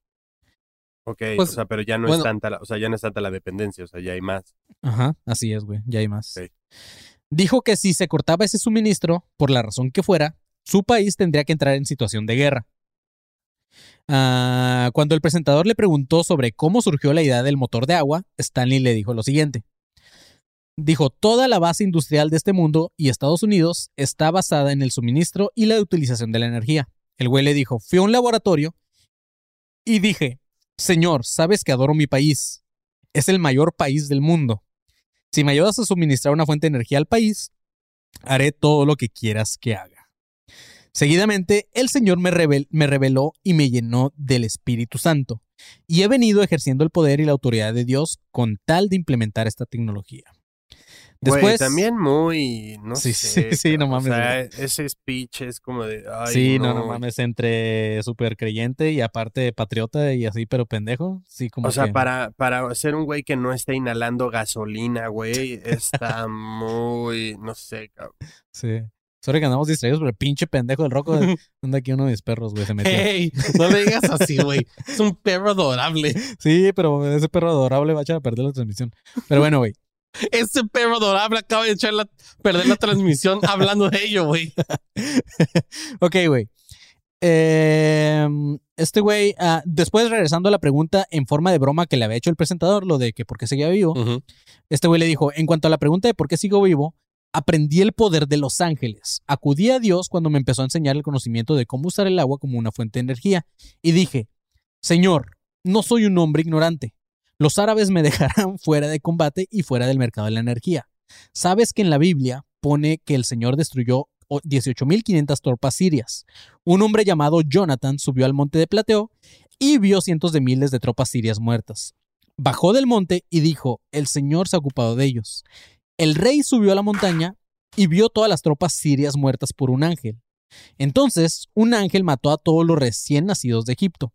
Ok, Pues, o sea, pero ya no bueno. es tanta la, o sea, ya no es tanta la dependencia, o sea, ya hay más. Ajá, así es, güey, ya hay más. Dijo que si se cortaba ese suministro, por la razón que fuera, su país tendría que entrar en situación de guerra. Ah, cuando el presentador le preguntó sobre cómo surgió la idea del motor de agua, Stanley le dijo lo siguiente. Dijo, toda la base industrial de este mundo y Estados Unidos está basada en el suministro y la utilización de la energía. El güey le dijo, fui a un laboratorio y dije, Señor, sabes que adoro mi país. Es el mayor país del mundo. Si me ayudas a suministrar una fuente de energía al país, haré todo lo que quieras que haga. Seguidamente, el Señor me, me reveló y me llenó del Espíritu Santo, y he venido ejerciendo el poder y la autoridad de Dios con tal de implementar esta tecnología. Güey, Después, también muy, no Sí, sé. sí, sí, no mames, O sea, ese speech es como de, ay, sí, no, no, no mames, entre súper creyente y aparte patriota y así, pero pendejo, sí, como O sea, que- para, para ser un güey que no está inhalando gasolina, güey, está muy, no sé, cabrón. Sí. Sorry que andamos distraídos, pero el pinche pendejo del roco anda aquí uno de mis perros, güey, se metió. Hey, no le digas así, güey. Es un perro adorable. Sí, pero ese perro adorable va a echar a perder la transmisión. Pero bueno, güey. Ese perro adorable acaba de echar la, perder la transmisión hablando de ello, güey. ok, güey. Eh, este güey, ah, después regresando a la pregunta en forma de broma que le había hecho el presentador, lo de que por qué seguía vivo, este güey le dijo, en cuanto a la pregunta de por qué sigo vivo, aprendí el poder de los ángeles. Acudí a Dios cuando me empezó a enseñar el conocimiento de cómo usar el agua como una fuente de energía. Y dije, Señor, no soy un hombre ignorante. Los árabes me dejarán fuera de combate y fuera del mercado de la energía. Sabes que en la Biblia pone que el Señor destruyó o- 18.500 tropas sirias. Un hombre llamado Jonathan subió al monte de Plateo y vio cientos de miles de tropas sirias muertas. Bajó del monte y dijo, el Señor se ha ocupado de ellos. El rey subió a la montaña y vio todas las tropas sirias muertas por un ángel. Entonces, un ángel mató a todos los recién nacidos de Egipto.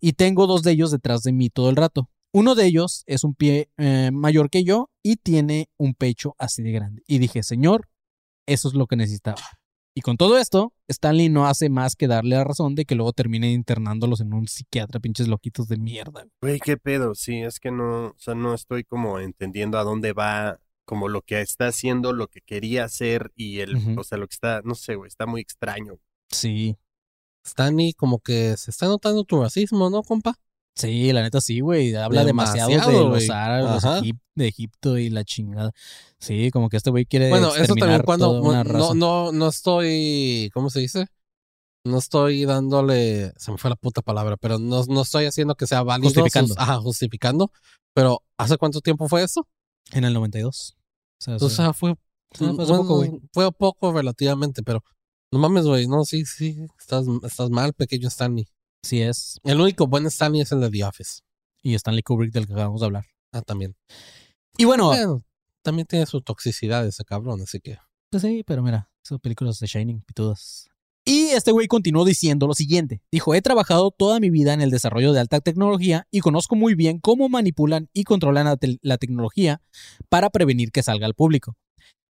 Y tengo dos de ellos detrás de mí todo el rato. Uno de ellos es un pie eh, mayor que yo y tiene un pecho así de grande. Y dije, Señor, eso es lo que necesitaba. Y con todo esto, Stanley no hace más que darle la razón de que luego termine internándolos en un psiquiatra, pinches loquitos de mierda. Güey, qué pedo, sí, es que no, o sea, no estoy como entendiendo a dónde va como lo que está haciendo, lo que quería hacer y el, o sea, lo que está, no sé, güey, está muy extraño. Sí. Stanley, como que se está notando tu racismo, ¿no, compa? Sí, la neta sí, güey. Habla demasiado, Demasiado, de los árabes, de Egipto y la chingada. Sí, como que este güey quiere Bueno, eso también cuando no, no, no estoy, ¿cómo se dice? No estoy dándole, se me fue la puta palabra, pero no, no estoy haciendo que sea válido. sus- Justificando. ajá, justificando. Pero, ¿hace cuánto tiempo fue eso? En el 92. O sea, O sea, fue, Sí, fue bueno, poco, fue poco relativamente, pero no mames, güey, no, sí, sí, estás, estás mal, pequeño Stanley. Sí es. El único buen Stanley es el de The Office. Y Stanley Kubrick del que acabamos de hablar. Ah, también. Y bueno, Bueno, también tiene su toxicidad ese cabrón, así que. pues sí, pero mira, esas películas de Shining, pitudas. Y este güey continuó diciendo lo siguiente. Dijo, he trabajado toda mi vida en el desarrollo de alta tecnología y conozco muy bien cómo manipulan y controlan la, te- la tecnología para prevenir que salga al público.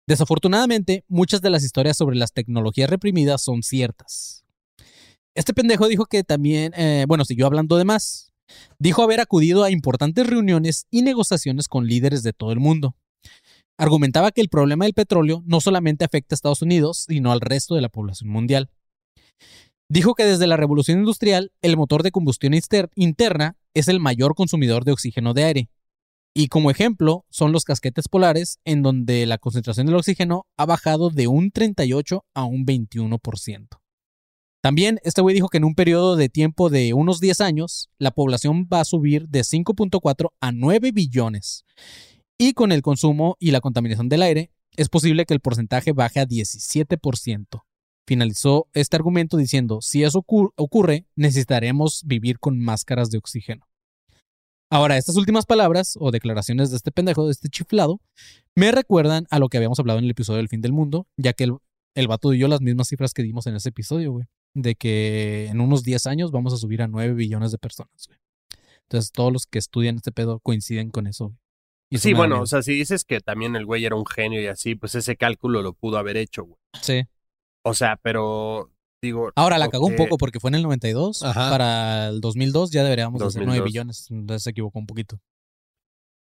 Desafortunadamente, muchas de las historias sobre las tecnologías reprimidas son ciertas. Este pendejo dijo que también, eh, bueno, siguió hablando de más. Dijo haber acudido a importantes reuniones y negociaciones con líderes de todo el mundo. Argumentaba que el problema del petróleo no solamente afecta a Estados Unidos, sino al resto de la población mundial. Dijo que desde la revolución industrial, el motor de combustión inter- interna es el mayor consumidor de oxígeno de aire. Y como ejemplo, son los casquetes polares, en donde la concentración del oxígeno ha bajado de un 38 a un 21%. También este güey dijo que en un periodo de tiempo de unos 10 años, la población va a subir de 5.4 a 9 billones. Y con el consumo y la contaminación del aire, es posible que el porcentaje baje a 17%. Finalizó este argumento diciendo, si eso ocur- ocurre, necesitaremos vivir con máscaras de oxígeno. Ahora, estas últimas palabras o declaraciones de este pendejo, de este chiflado, me recuerdan a lo que habíamos hablado en el episodio del fin del mundo, ya que el, el vato dio las mismas cifras que dimos en ese episodio, güey. De que en unos 10 años vamos a subir a 9 billones de personas, güey. Entonces, todos los que estudian este pedo coinciden con eso, güey. Y eso Sí, bueno, o sea, si dices que también el güey era un genio y así, pues ese cálculo lo pudo haber hecho, güey. Sí. O sea, pero digo. Ahora la cagó un poco porque fue en el 92. Ajá. Para el 2002 ya deberíamos hacer 9 2002. billones. Entonces se equivocó un poquito.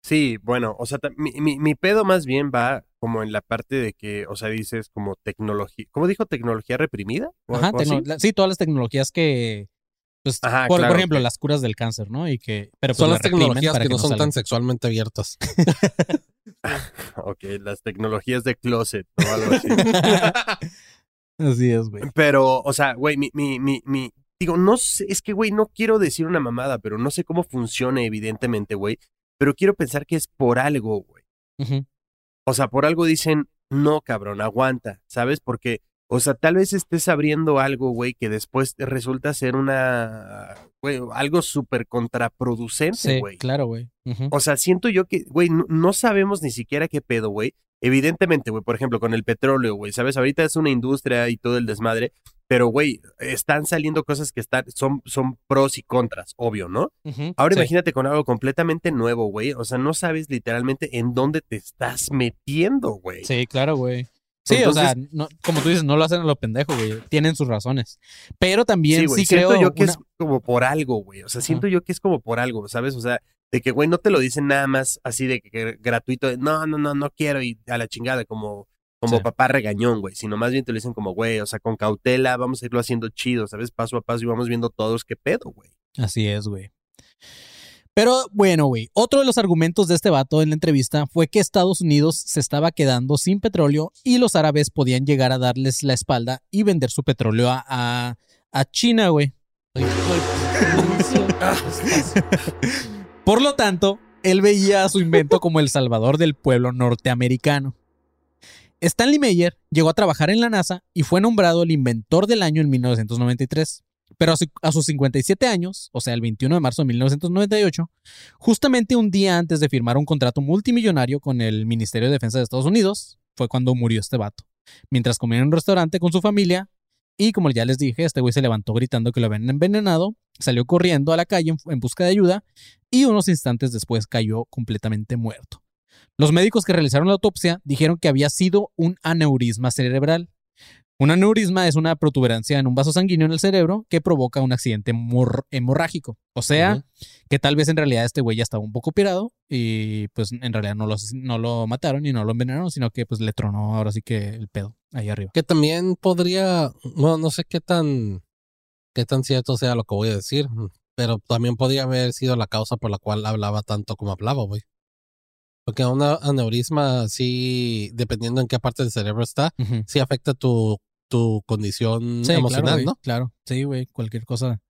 Sí, bueno, o sea, mi, mi, mi pedo más bien va como en la parte de que, o sea, dices como tecnología. ¿Cómo dijo? ¿Tecnología reprimida? ¿O Ajá, la- sí, todas las tecnologías que. Pues, Ajá, por, por claro, ejemplo, que- las curas del cáncer, ¿no? Y que. Pero pues, Son las tecnologías que no son tan sexualmente abiertas. Ok, las tecnologías de closet o algo así. Así es, güey. Pero, o sea, güey, mi, mi, mi, mi, digo, no sé, es que, güey, no quiero decir una mamada, pero no sé cómo funciona, evidentemente, güey. Pero quiero pensar que es por algo, güey. Ujú. O sea, por algo dicen, no, cabrón, aguanta, ¿sabes? Porque, o sea, tal vez estés abriendo algo, güey, que después te resulta ser una, güey, algo súper contraproducente, Sí, güey. claro, güey. O sea, siento yo que, güey, no, no sabemos ni siquiera qué pedo, güey. Evidentemente, güey, por ejemplo, con el petróleo, güey, ¿sabes? Ahorita es una industria y todo el desmadre, pero, güey, están saliendo cosas que están, son, son pros y contras, obvio, ¿no? Ahora Sí. imagínate con algo completamente nuevo, güey. O sea, no sabes literalmente en dónde te estás metiendo, güey. Sí, claro, güey. Sí, o sea, no- como tú dices, no lo hacen a lo pendejo, güey. Tienen sus razones. Pero también sí, güey, siento yo que una- es como por algo, güey. O sea, siento yo que es como por algo, ¿sabes? O sea, de que, güey, no te lo dicen nada más así de que gratuito, de, no, no, no, no quiero y a la chingada, como, como Sí. papá regañón, güey. Sino más bien te lo dicen como, güey, o sea, con cautela, vamos a irlo haciendo chido, ¿sabes? Paso a paso y vamos viendo todos qué pedo, güey. Así es, güey. Pero bueno, güey, otro de los argumentos de este vato en la entrevista fue que Estados Unidos se estaba quedando sin petróleo y los árabes podían llegar a darles la espalda y vender su petróleo a, a, a China, güey. Por lo tanto, él veía a su invento como el salvador del pueblo norteamericano. Stanley Meyer llegó a trabajar en la NASA y fue nombrado el inventor del año en 1993. Pero a, su- a sus 57 años, o sea, el 21 de marzo de 1998, justamente un día antes de firmar un contrato multimillonario con el Ministerio de Defensa de Estados Unidos, fue cuando murió este vato. Mientras comía en un restaurante con su familia, y como ya les dije, este güey se levantó gritando que lo habían envenenado, salió corriendo a la calle en busca de ayuda, y unos instantes después cayó completamente muerto. Los médicos que realizaron la autopsia dijeron que había sido un aneurisma cerebral. Un aneurisma es una protuberancia en un vaso sanguíneo en el cerebro que provoca un accidente hemor- hemorrágico. O sea, que tal vez en realidad este güey ya estaba un poco pirado y pues en realidad no lo, no lo mataron y no lo envenenaron, sino que pues le tronó ahora sí que el pedo ahí arriba. Que también podría, bueno, no sé qué tan, qué tan cierto sea lo que voy a decir, pero también podría haber sido la causa por la cual hablaba tanto como hablaba, güey. Porque un aneurisma, sí, dependiendo en qué parte del cerebro está, sí afecta tu, tu condición Sí, emocional, claro, ¿no? Claro, sí, güey, cualquier cosa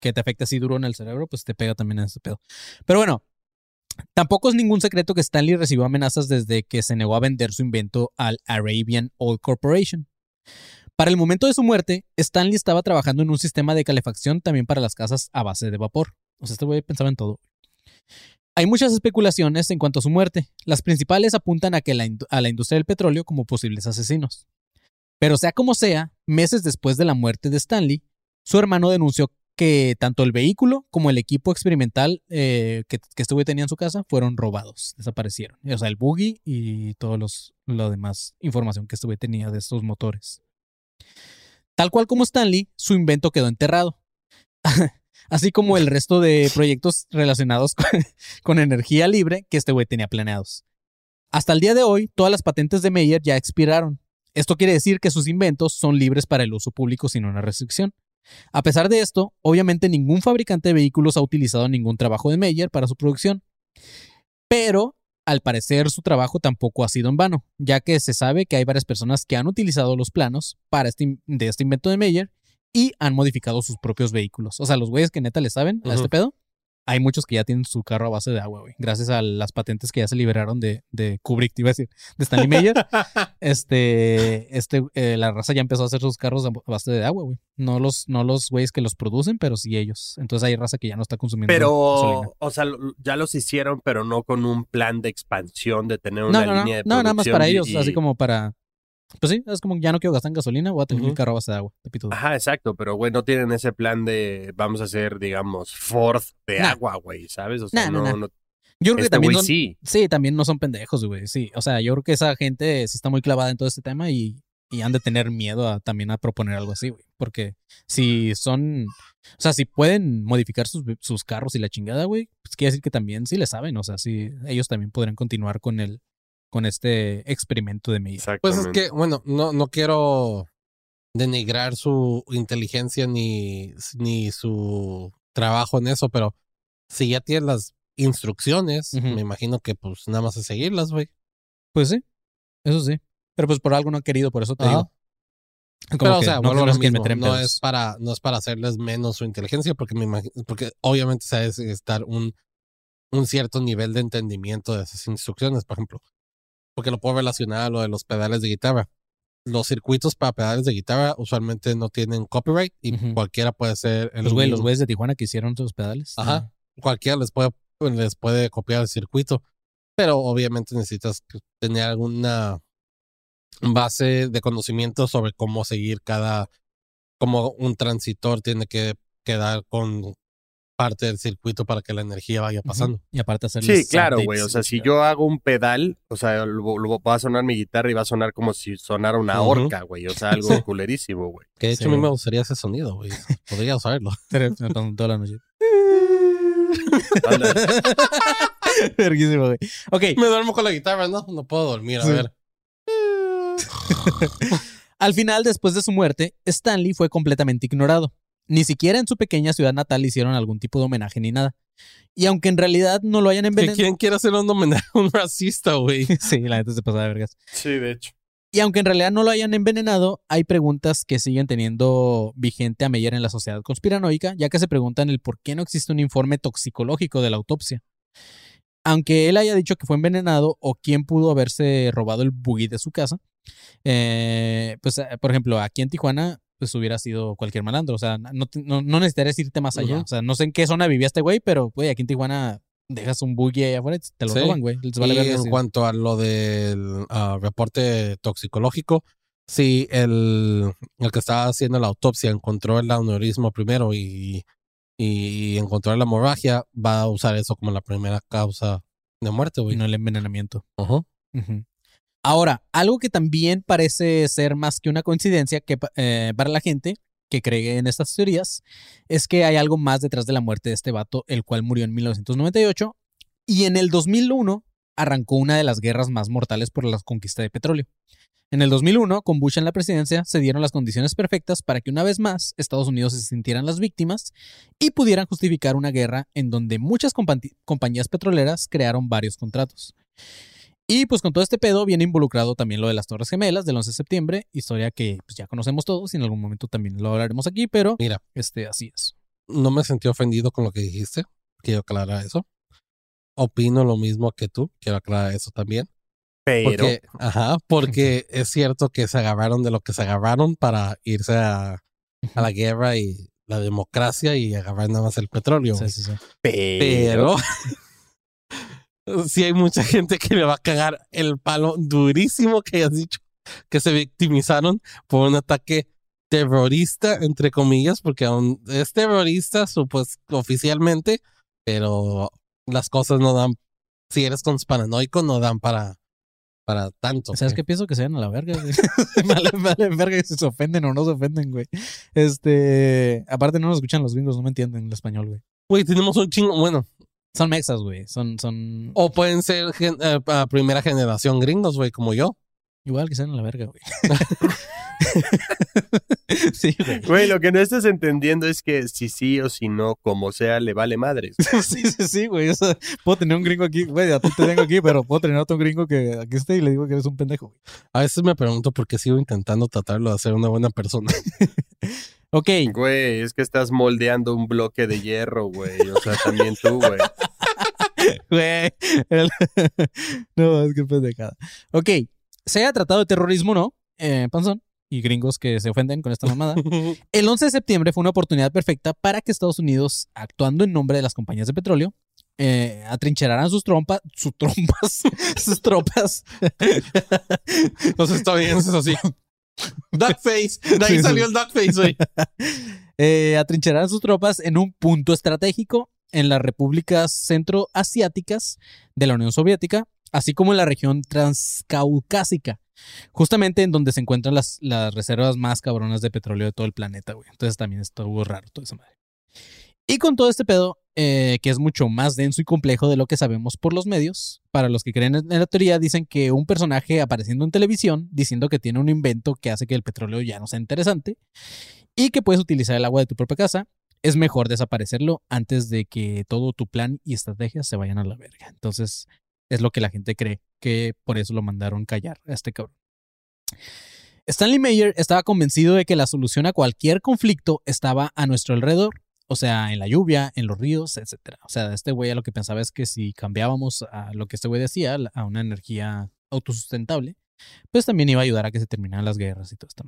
que te afecte así duro en el cerebro, pues te pega también en ese pedo. Pero bueno, tampoco es ningún secreto que Stanley recibió amenazas desde que se negó a vender su invento al Arabian Oil Corporation. Para el momento de su muerte, Stanley estaba trabajando en un sistema de calefacción también para las casas a base de vapor. O sea, este güey pensaba en todo. Hay muchas especulaciones en cuanto a su muerte. Las principales apuntan a, que la, a la industria del petróleo como posibles asesinos. Pero sea como sea, meses después de la muerte de Stanley, su hermano denunció que tanto el vehículo como el equipo experimental eh, que, que este tenía en su casa fueron robados, desaparecieron. O sea, el buggy y todos los lo demás información que este güey tenía de estos motores. Tal cual como Stanley, su invento quedó enterrado. Así como el resto de proyectos relacionados con, con energía libre que este güey tenía planeados. Hasta el día de hoy, todas las patentes de Meyer ya expiraron. Esto quiere decir que sus inventos son libres para el uso público sin una restricción. A pesar de esto, obviamente ningún fabricante de vehículos ha utilizado ningún trabajo de Meyer para su producción. Pero, al parecer, su trabajo tampoco ha sido en vano, ya que se sabe que hay varias personas que han utilizado los planos para este, de este invento de Meyer y han modificado sus propios vehículos. O sea, los güeyes que neta le saben a este pedo, hay muchos que ya tienen su carro a base de agua, güey. Gracias a las patentes que ya se liberaron de, de Kubrick, te iba a decir, de Stanley Meyer. este, este, eh, la raza ya empezó a hacer sus carros a base de agua, güey. No los, no los güeyes que los producen, pero sí ellos. Entonces hay raza que ya no está consumiendo gasolina. Pero, o sea, ya los hicieron, pero no con un plan de expansión, de tener una no, no, línea de no, nada más producción para y- ellos, y- así como para. Pues sí, es como ya no quiero gastar en gasolina, voy a tener mi Ujú. carro a base de agua. Ajá, exacto, pero güey, no tienen ese plan de vamos a hacer, digamos, Ford de Nah. agua, güey, ¿sabes? O sea, Nah, no, nah. no- Yo creo que este también güey son- sí. Sí, también no son pendejos, güey. Sí, o sea, yo creo que esa gente sí está muy clavada en todo este tema y, y han de tener miedo a, también a proponer algo así, güey. Porque si son, o sea, si pueden modificar sus, sus carros y la chingada, güey, pues quiere decir que también sí le saben. O sea, sí, ellos también podrían continuar con el, con este experimento de Meyer. Pues es que, bueno, no, no quiero denigrar su inteligencia ni, ni su trabajo en eso, pero si ya tienes las instrucciones, me imagino que pues nada más es seguirlas, güey. Pues sí, eso sí. Pero pues por algo no han querido, por eso te digo. Como Pero, o sea, no lo mismo, es para, no es para hacerles menos su inteligencia, porque me imagino, porque obviamente se debe estar un, un cierto nivel de entendimiento de esas instrucciones, por ejemplo. Porque lo puedo relacionar a lo de los pedales de guitarra. Los circuitos para pedales de guitarra usualmente no tienen copyright y cualquiera puede ser el Los güeyes, los güeyes de Tijuana que hicieron sus pedales. Ajá. Cualquiera les puede, les puede copiar el circuito. Pero obviamente necesitas tener alguna base de conocimiento sobre cómo seguir cada, cómo un transitor tiene que quedar con parte del circuito para que la energía vaya pasando. Y aparte hacer Sí, claro, güey. O sea, si yo hago un pedal, o sea, lo, lo- va a sonar mi guitarra y va a sonar como si sonara una horca, güey. O sea, algo Sí. culerísimo, güey. Que de hecho Sí. a mí me gustaría ese sonido, güey. Podría usarlo. Toda la noche. Verguísimo, güey. Ok, Me duermo con la guitarra, ¿no? No puedo dormir, a Sí. ver. al final, después de su muerte, Stanley fue completamente ignorado. Ni siquiera en su pequeña ciudad natal le hicieron algún tipo de homenaje ni nada. Y aunque en realidad no lo hayan ¿Que envenenado. ¿Quién quiere hacer un homenaje a un racista, güey? sí, la neta se pasaba de vergas. Sí, de hecho. Y aunque en realidad no lo hayan envenenado, hay preguntas que siguen teniendo vigente a Meyer en la sociedad conspiranoica, ya que se preguntan el por qué no existe un informe toxicológico de la autopsia. Aunque él haya dicho que fue envenenado o quién pudo haberse robado el buggy de su casa, eh, pues eh, por ejemplo, aquí en Tijuana, pues hubiera sido cualquier malandro. O sea, no, no, no necesitarías irte más allá. O sea, no sé en qué zona vivía este güey, pero güey, aquí en Tijuana dejas un buggy ahí afuera y te lo Sí. roban, güey. Les vale y en cuanto a lo del ah, reporte toxicológico, si el, el que estaba haciendo la autopsia encontró el aneurismo primero y, y encontró la hemorragia, va a usar eso como la primera causa de muerte, y güey. no el envenenamiento. Ujú. Ujú. Ahora, algo que también parece ser más que una coincidencia eh, para la gente que cree en estas teorías es que hay algo más detrás de la muerte de este vato, el cual murió en 1998 y en el 2001 arrancó una de las guerras más mortales por la conquista de petróleo. En el 2001, con Bush en la presidencia, se dieron las condiciones perfectas para que una vez más Estados Unidos se sintieran las víctimas y pudieran justificar una guerra en donde muchas compa- compañías petroleras crearon varios contratos. Y pues con todo este pedo viene involucrado también lo de las Torres Gemelas del 11 de septiembre, historia que pues ya conocemos todos y en algún momento también lo hablaremos aquí, pero Mira, este así es. no me sentí ofendido con lo que dijiste. Quiero aclarar eso. Opino lo mismo que tú. Quiero aclarar eso también. Pero, Porque, ajá, porque es cierto que se agarraron de lo que se agarraron para irse a, a la guerra y la democracia y agarrar nada más el petróleo. Sí, sí, sí. pero, Pero sí hay mucha gente que le va a cagar el palo durísimo que hayas dicho que se victimizaron por un ataque terrorista, entre comillas, porque aún es terrorista, pues oficialmente, pero las cosas no dan, si eres conspiranoico, no dan para, para tanto. ¿Sabes qué pienso que se vayan a la verga? vale, vale verga si se ofenden o no se ofenden, güey. Este, aparte no nos escuchan los gringos, no me entienden el español, güey. Güey, tenemos un chingo, bueno, Son mexas, güey. Son, son o pueden ser gen- eh, a primera generación gringos, güey, como yo. igual que se vayan a la verga, güey. sí, güey. güey, lo que no estás entendiendo es que si sí o si no, como sea, le vale madres. Sí, sí, sí, güey. O sea, puedo tener un gringo aquí, güey, a ti te tengo aquí, pero puedo tener otro gringo que aquí esté y le digo que eres un pendejo, güey. A veces me pregunto por qué sigo intentando tratarlo de ser una buena persona. Ok, Güey, es que estás moldeando un bloque de hierro, güey. O sea, también tú, güey. güey. No, es que pendejada. Ok, se haya tratado de terrorismo o no, eh, panzón, y gringos que se ofenden con esta mamada. El 11 de septiembre fue una oportunidad perfecta para que Estados Unidos, actuando en nombre de las compañías de petróleo, eh, atrincheraran sus trompas, sus trompas, sus tropas. Los estadounidenses así. Duckface. De ahí Sí, salió el duckface, güey. eh, sus tropas en un punto estratégico en las repúblicas centroasiáticas de la Unión Soviética, así como en la región transcaucásica, justamente en donde se encuentran las, las reservas más cabronas de petróleo de todo el planeta, güey. Entonces también estuvo raro toda esa madre. Y con todo este pedo, eh, que es mucho más denso y complejo de lo que sabemos por los medios, para los que creen en la teoría, dicen que un personaje apareciendo en televisión diciendo que tiene un invento que hace que el petróleo ya no sea interesante y que puedes utilizar el agua de tu propia casa, es mejor desaparecerlo antes de que todo tu plan y estrategia se vayan a la verga. Entonces, es lo que la gente cree, que por eso lo mandaron callar a este cabrón. Stanley Mayer estaba convencido de que la solución a cualquier conflicto estaba a nuestro alrededor, o sea, en la lluvia, en los ríos, etc. O sea, este güey lo que pensaba es que si cambiábamos a lo que este güey decía, a una energía autosustentable, pues también iba a ayudar a que se terminaran las guerras y todo esto.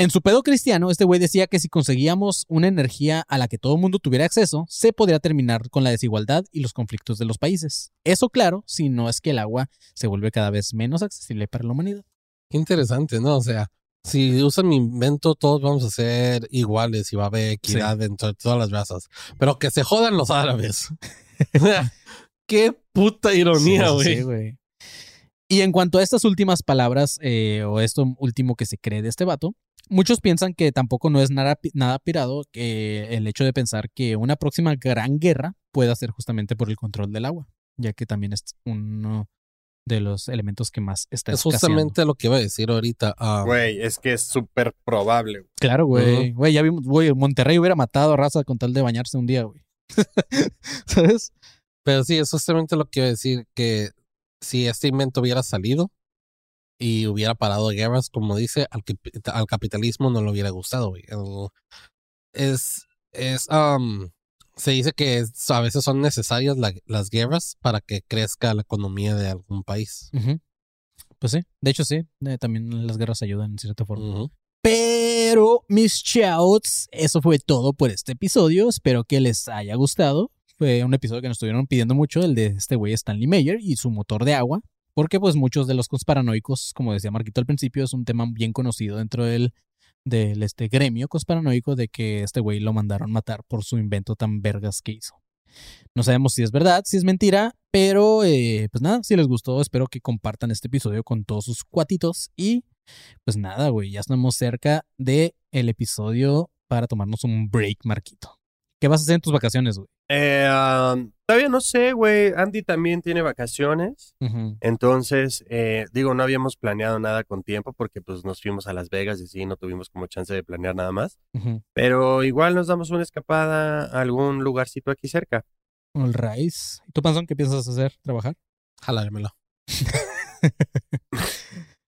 En su pedo cristiano, este güey decía que si conseguíamos una energía a la que todo el mundo tuviera acceso, se podría terminar con la desigualdad y los conflictos de los países. Eso claro, si no es que el agua se vuelve cada vez menos accesible para la humanidad. Qué interesante, ¿no? O sea, si usan mi invento, todos vamos a ser iguales y va a haber equidad entre todas las razas. Pero que se jodan los árabes. Qué puta ironía, Sí, güey. sí. Y en cuanto a estas últimas palabras, eh, o esto último que se cree de este vato, muchos piensan que tampoco no es nada, nada pirado que el hecho de pensar que una próxima gran guerra pueda ser justamente por el control del agua, ya que también es uno de los elementos que más está es escaseando. justamente lo que iba a decir ahorita. ah, Güey, es que es súper probable. güey. Claro, güey. Güey, ya vimos, güey, Monterrey hubiera matado a raza con tal de bañarse un día, güey. ¿Sabes? Pero sí, es justamente lo que iba a decir, que si este invento hubiera salido y hubiera parado guerras, como dice, al, al capitalismo no le hubiera gustado, güey. Es, es, um, se dice que es- a veces son necesarias la- las guerras para que crezca la economía de algún país. Pues sí, de hecho sí, eh, también las guerras ayudan en cierta forma. Pero, mis shouts, eso fue todo por este episodio. Espero que les haya gustado. Fue un episodio que nos estuvieron pidiendo mucho, el de este güey Stanley Mayer y su motor de agua. Porque, pues, muchos de los conspiranoicos, como decía Marquito al principio, es un tema bien conocido dentro del, del este gremio conspiranoico de que este güey lo mandaron matar por su invento tan vergas que hizo. No sabemos si es verdad, si es mentira, pero eh, pues nada, si les gustó, espero que compartan este episodio con todos sus cuatitos y pues nada, güey, ya estamos cerca de el episodio para tomarnos un break, Marquito. ¿Qué vas a hacer en tus vacaciones, güey? Eh, um, todavía no sé, güey. Andy también tiene vacaciones. Entonces, eh, digo, no habíamos planeado nada con tiempo porque pues nos fuimos a Las Vegas y sí, no tuvimos como chance de planear nada más. Pero igual nos damos una escapada a algún lugarcito aquí cerca. All right. ¿Y tú, Panzón, qué piensas hacer? ¿Trabajar? Jalármelo.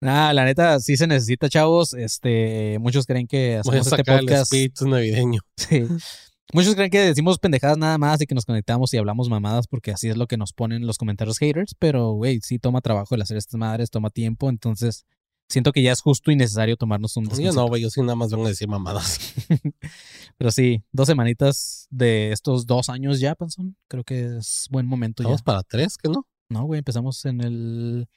Nah, la neta, sí se necesita, chavos. Este, muchos creen que Voy a hacemos este sacar el podcast. espíritu navideño. Sí. Muchos creen que decimos pendejadas nada más y que nos conectamos y hablamos mamadas porque así es lo que nos ponen los comentarios haters, pero güey, sí toma trabajo el hacer estas madres, toma tiempo, entonces siento que ya es justo y necesario tomarnos un Yo descanso. no, güey, yo sí nada más vengo a decir mamadas. pero sí, dos semanitas de estos dos años ya, Panzón, creo que es buen momento ya. Para tres, ¿qué no? No, güey, empezamos en el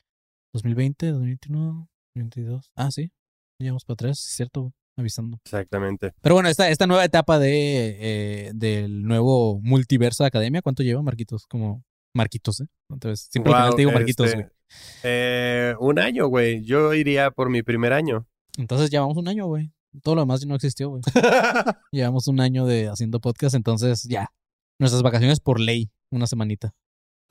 2020, 2021, 2022. Ah, sí, llegamos para tres, es cierto, güey, avisando. Exactamente. Pero bueno, esta, esta nueva etapa de, eh, del nuevo multiverso de academia, ¿cuánto lleva, Marquitos? Como Marquitos, ¿eh? Entonces, simplemente Wow, digo Marquitos, este, güey. eh, un año, güey. Yo iría por mi primer año. Entonces llevamos un año, güey. Todo lo demás no existió, güey. llevamos un año de haciendo podcast, entonces ya. Nuestras vacaciones por ley, una semanita.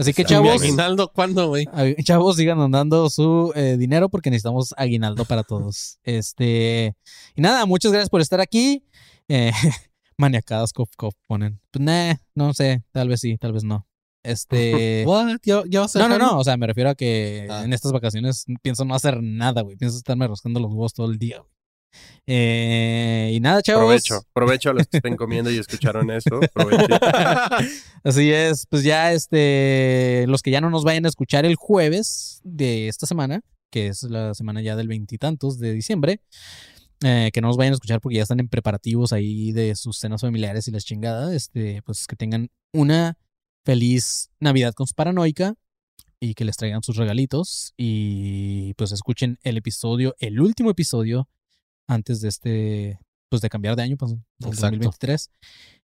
Así que, ¿Y mi chavos, aguinaldo cuándo, güey? chavos, sigan mandando su eh, dinero porque necesitamos aguinaldo para todos. Este, y nada, muchas gracias por estar aquí. Eh, maniacadas, cop, cop, ponen. Pues, nah, no sé, tal vez sí, tal vez no. Este. What? ¿Ya, ya vas a No, no, no. O sea, me refiero a que Ah. en estas vacaciones pienso no hacer nada, güey. Pienso estarme rascando los huevos todo el día, güey. Eh, y nada, chavos. Provecho. Provecho a los que estén comiendo y escucharon eso. Así es, pues ya este, los que ya no nos vayan a escuchar el jueves de esta semana, que es la semana ya del veintitantos de diciembre, eh, que no nos vayan a escuchar porque ya están en preparativos ahí de sus cenas familiares y las chingadas, este, pues que tengan una feliz Navidad con su paranoica y que les traigan sus regalitos y pues escuchen el episodio, el último episodio antes de este, pues de cambiar de año, pues, del Exacto. 2023.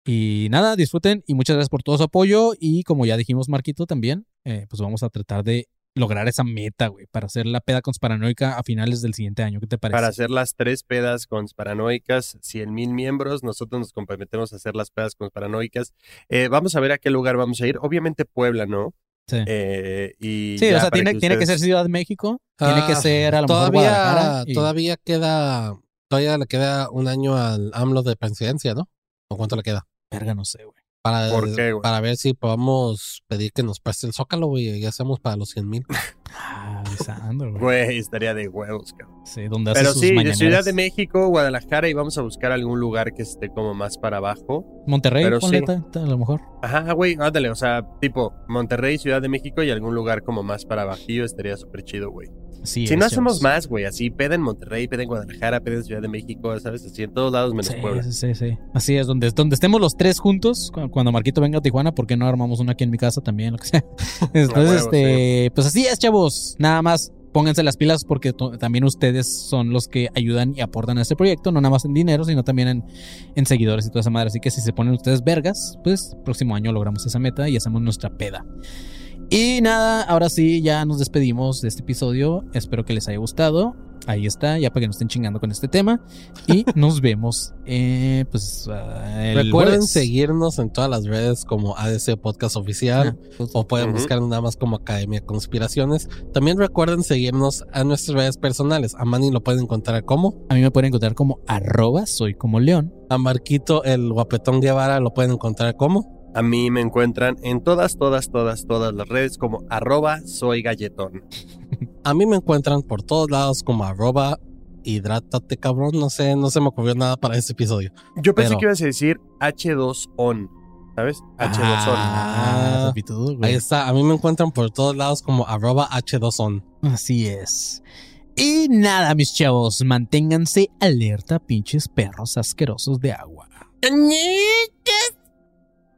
Y nada, disfruten y muchas gracias por todo su apoyo. Y como ya dijimos, Marquito, también, eh, pues vamos a tratar de lograr esa meta, güey, para hacer la peda paranoica a finales del siguiente año. ¿Qué te parece? Para hacer las tres pedas conspiranoicas, 100 mil miembros, nosotros nos comprometemos a hacer las pedas conspiranoicas. Eh, vamos a ver a qué lugar vamos a ir. Obviamente Puebla, ¿no? Sí, Eh, y Sí, ya o sea, tiene, tiene que ser ustedes- Ciudad de México, tiene que Ah, ser a lo mejor Guadalajara. Todavía, y- todavía queda, todavía le queda un año al AMLO de presidencia, ¿no? ¿O cuánto le queda? Verga, no sé, güey. Para, ¿Por qué, güey? para ver si podemos pedir que nos preste el Zócalo, güey, y hacemos para los 100 mil. Ah, avisando, güey. Güey, estaría de huevos, cabrón. Sí, donde hace Pero sus sí, de. Ciudad de México, Guadalajara, y vamos a buscar algún lugar que esté como más para abajo. Monterrey, Pero ponle sí. ta- ta- a lo mejor. Ajá, güey, ándale, o sea, tipo Monterrey, Ciudad de México y algún lugar como más para bajillo estaría súper chido, güey. Sí, si no hacemos más, güey, así, peda en Monterrey, peda en Guadalajara, peda en Ciudad de México, ¿sabes? Así en todos lados menos Sí, Puebla. sí, sí, sí. Así es, donde, donde estemos los tres juntos, cu- cuando Marquito venga a Tijuana, ¿por qué no armamos una aquí en mi casa también? Lo que sea. Entonces, huevo, este, pues así es, chavos. Nada más pónganse las pilas porque también ustedes son los que ayudan y aportan a este proyecto, no nada más en dinero, sino también en, en seguidores y toda esa madre. Así que si se ponen ustedes vergas, pues próximo año logramos esa meta y hacemos nuestra peda. Y nada, ahora sí, ya nos despedimos de este episodio. Espero que les haya gustado. Ahí está, ya para que no estén chingando con este tema. Y nos vemos, eh, pues, ah, el Recuerden jueves. seguirnos en todas las redes como ADC Podcast Oficial. Ah, pues, O pueden buscar nada más como Academia Conspiraciones. También recuerden seguirnos a nuestras redes personales. A Manny lo pueden encontrar como. a mí me pueden encontrar como arroba soy como león. A Marquito, el guapetón Guevara, lo pueden encontrar como. A mí me encuentran en todas, todas, todas, todas las redes como arroba soy galletón. A mí me encuentran por todos lados como arroba hidrátate cabrón. No sé, no se me ocurrió nada para este episodio. Yo pensé Pero- que ibas a decir H2ON, ¿sabsabes? H2ON. Ah, güey. Ahí está. A mí me encuentran por todos lados como arroba H2on. Así es. Y nada, mis chavos, manténganse alerta, pinches perros asquerosos de agua.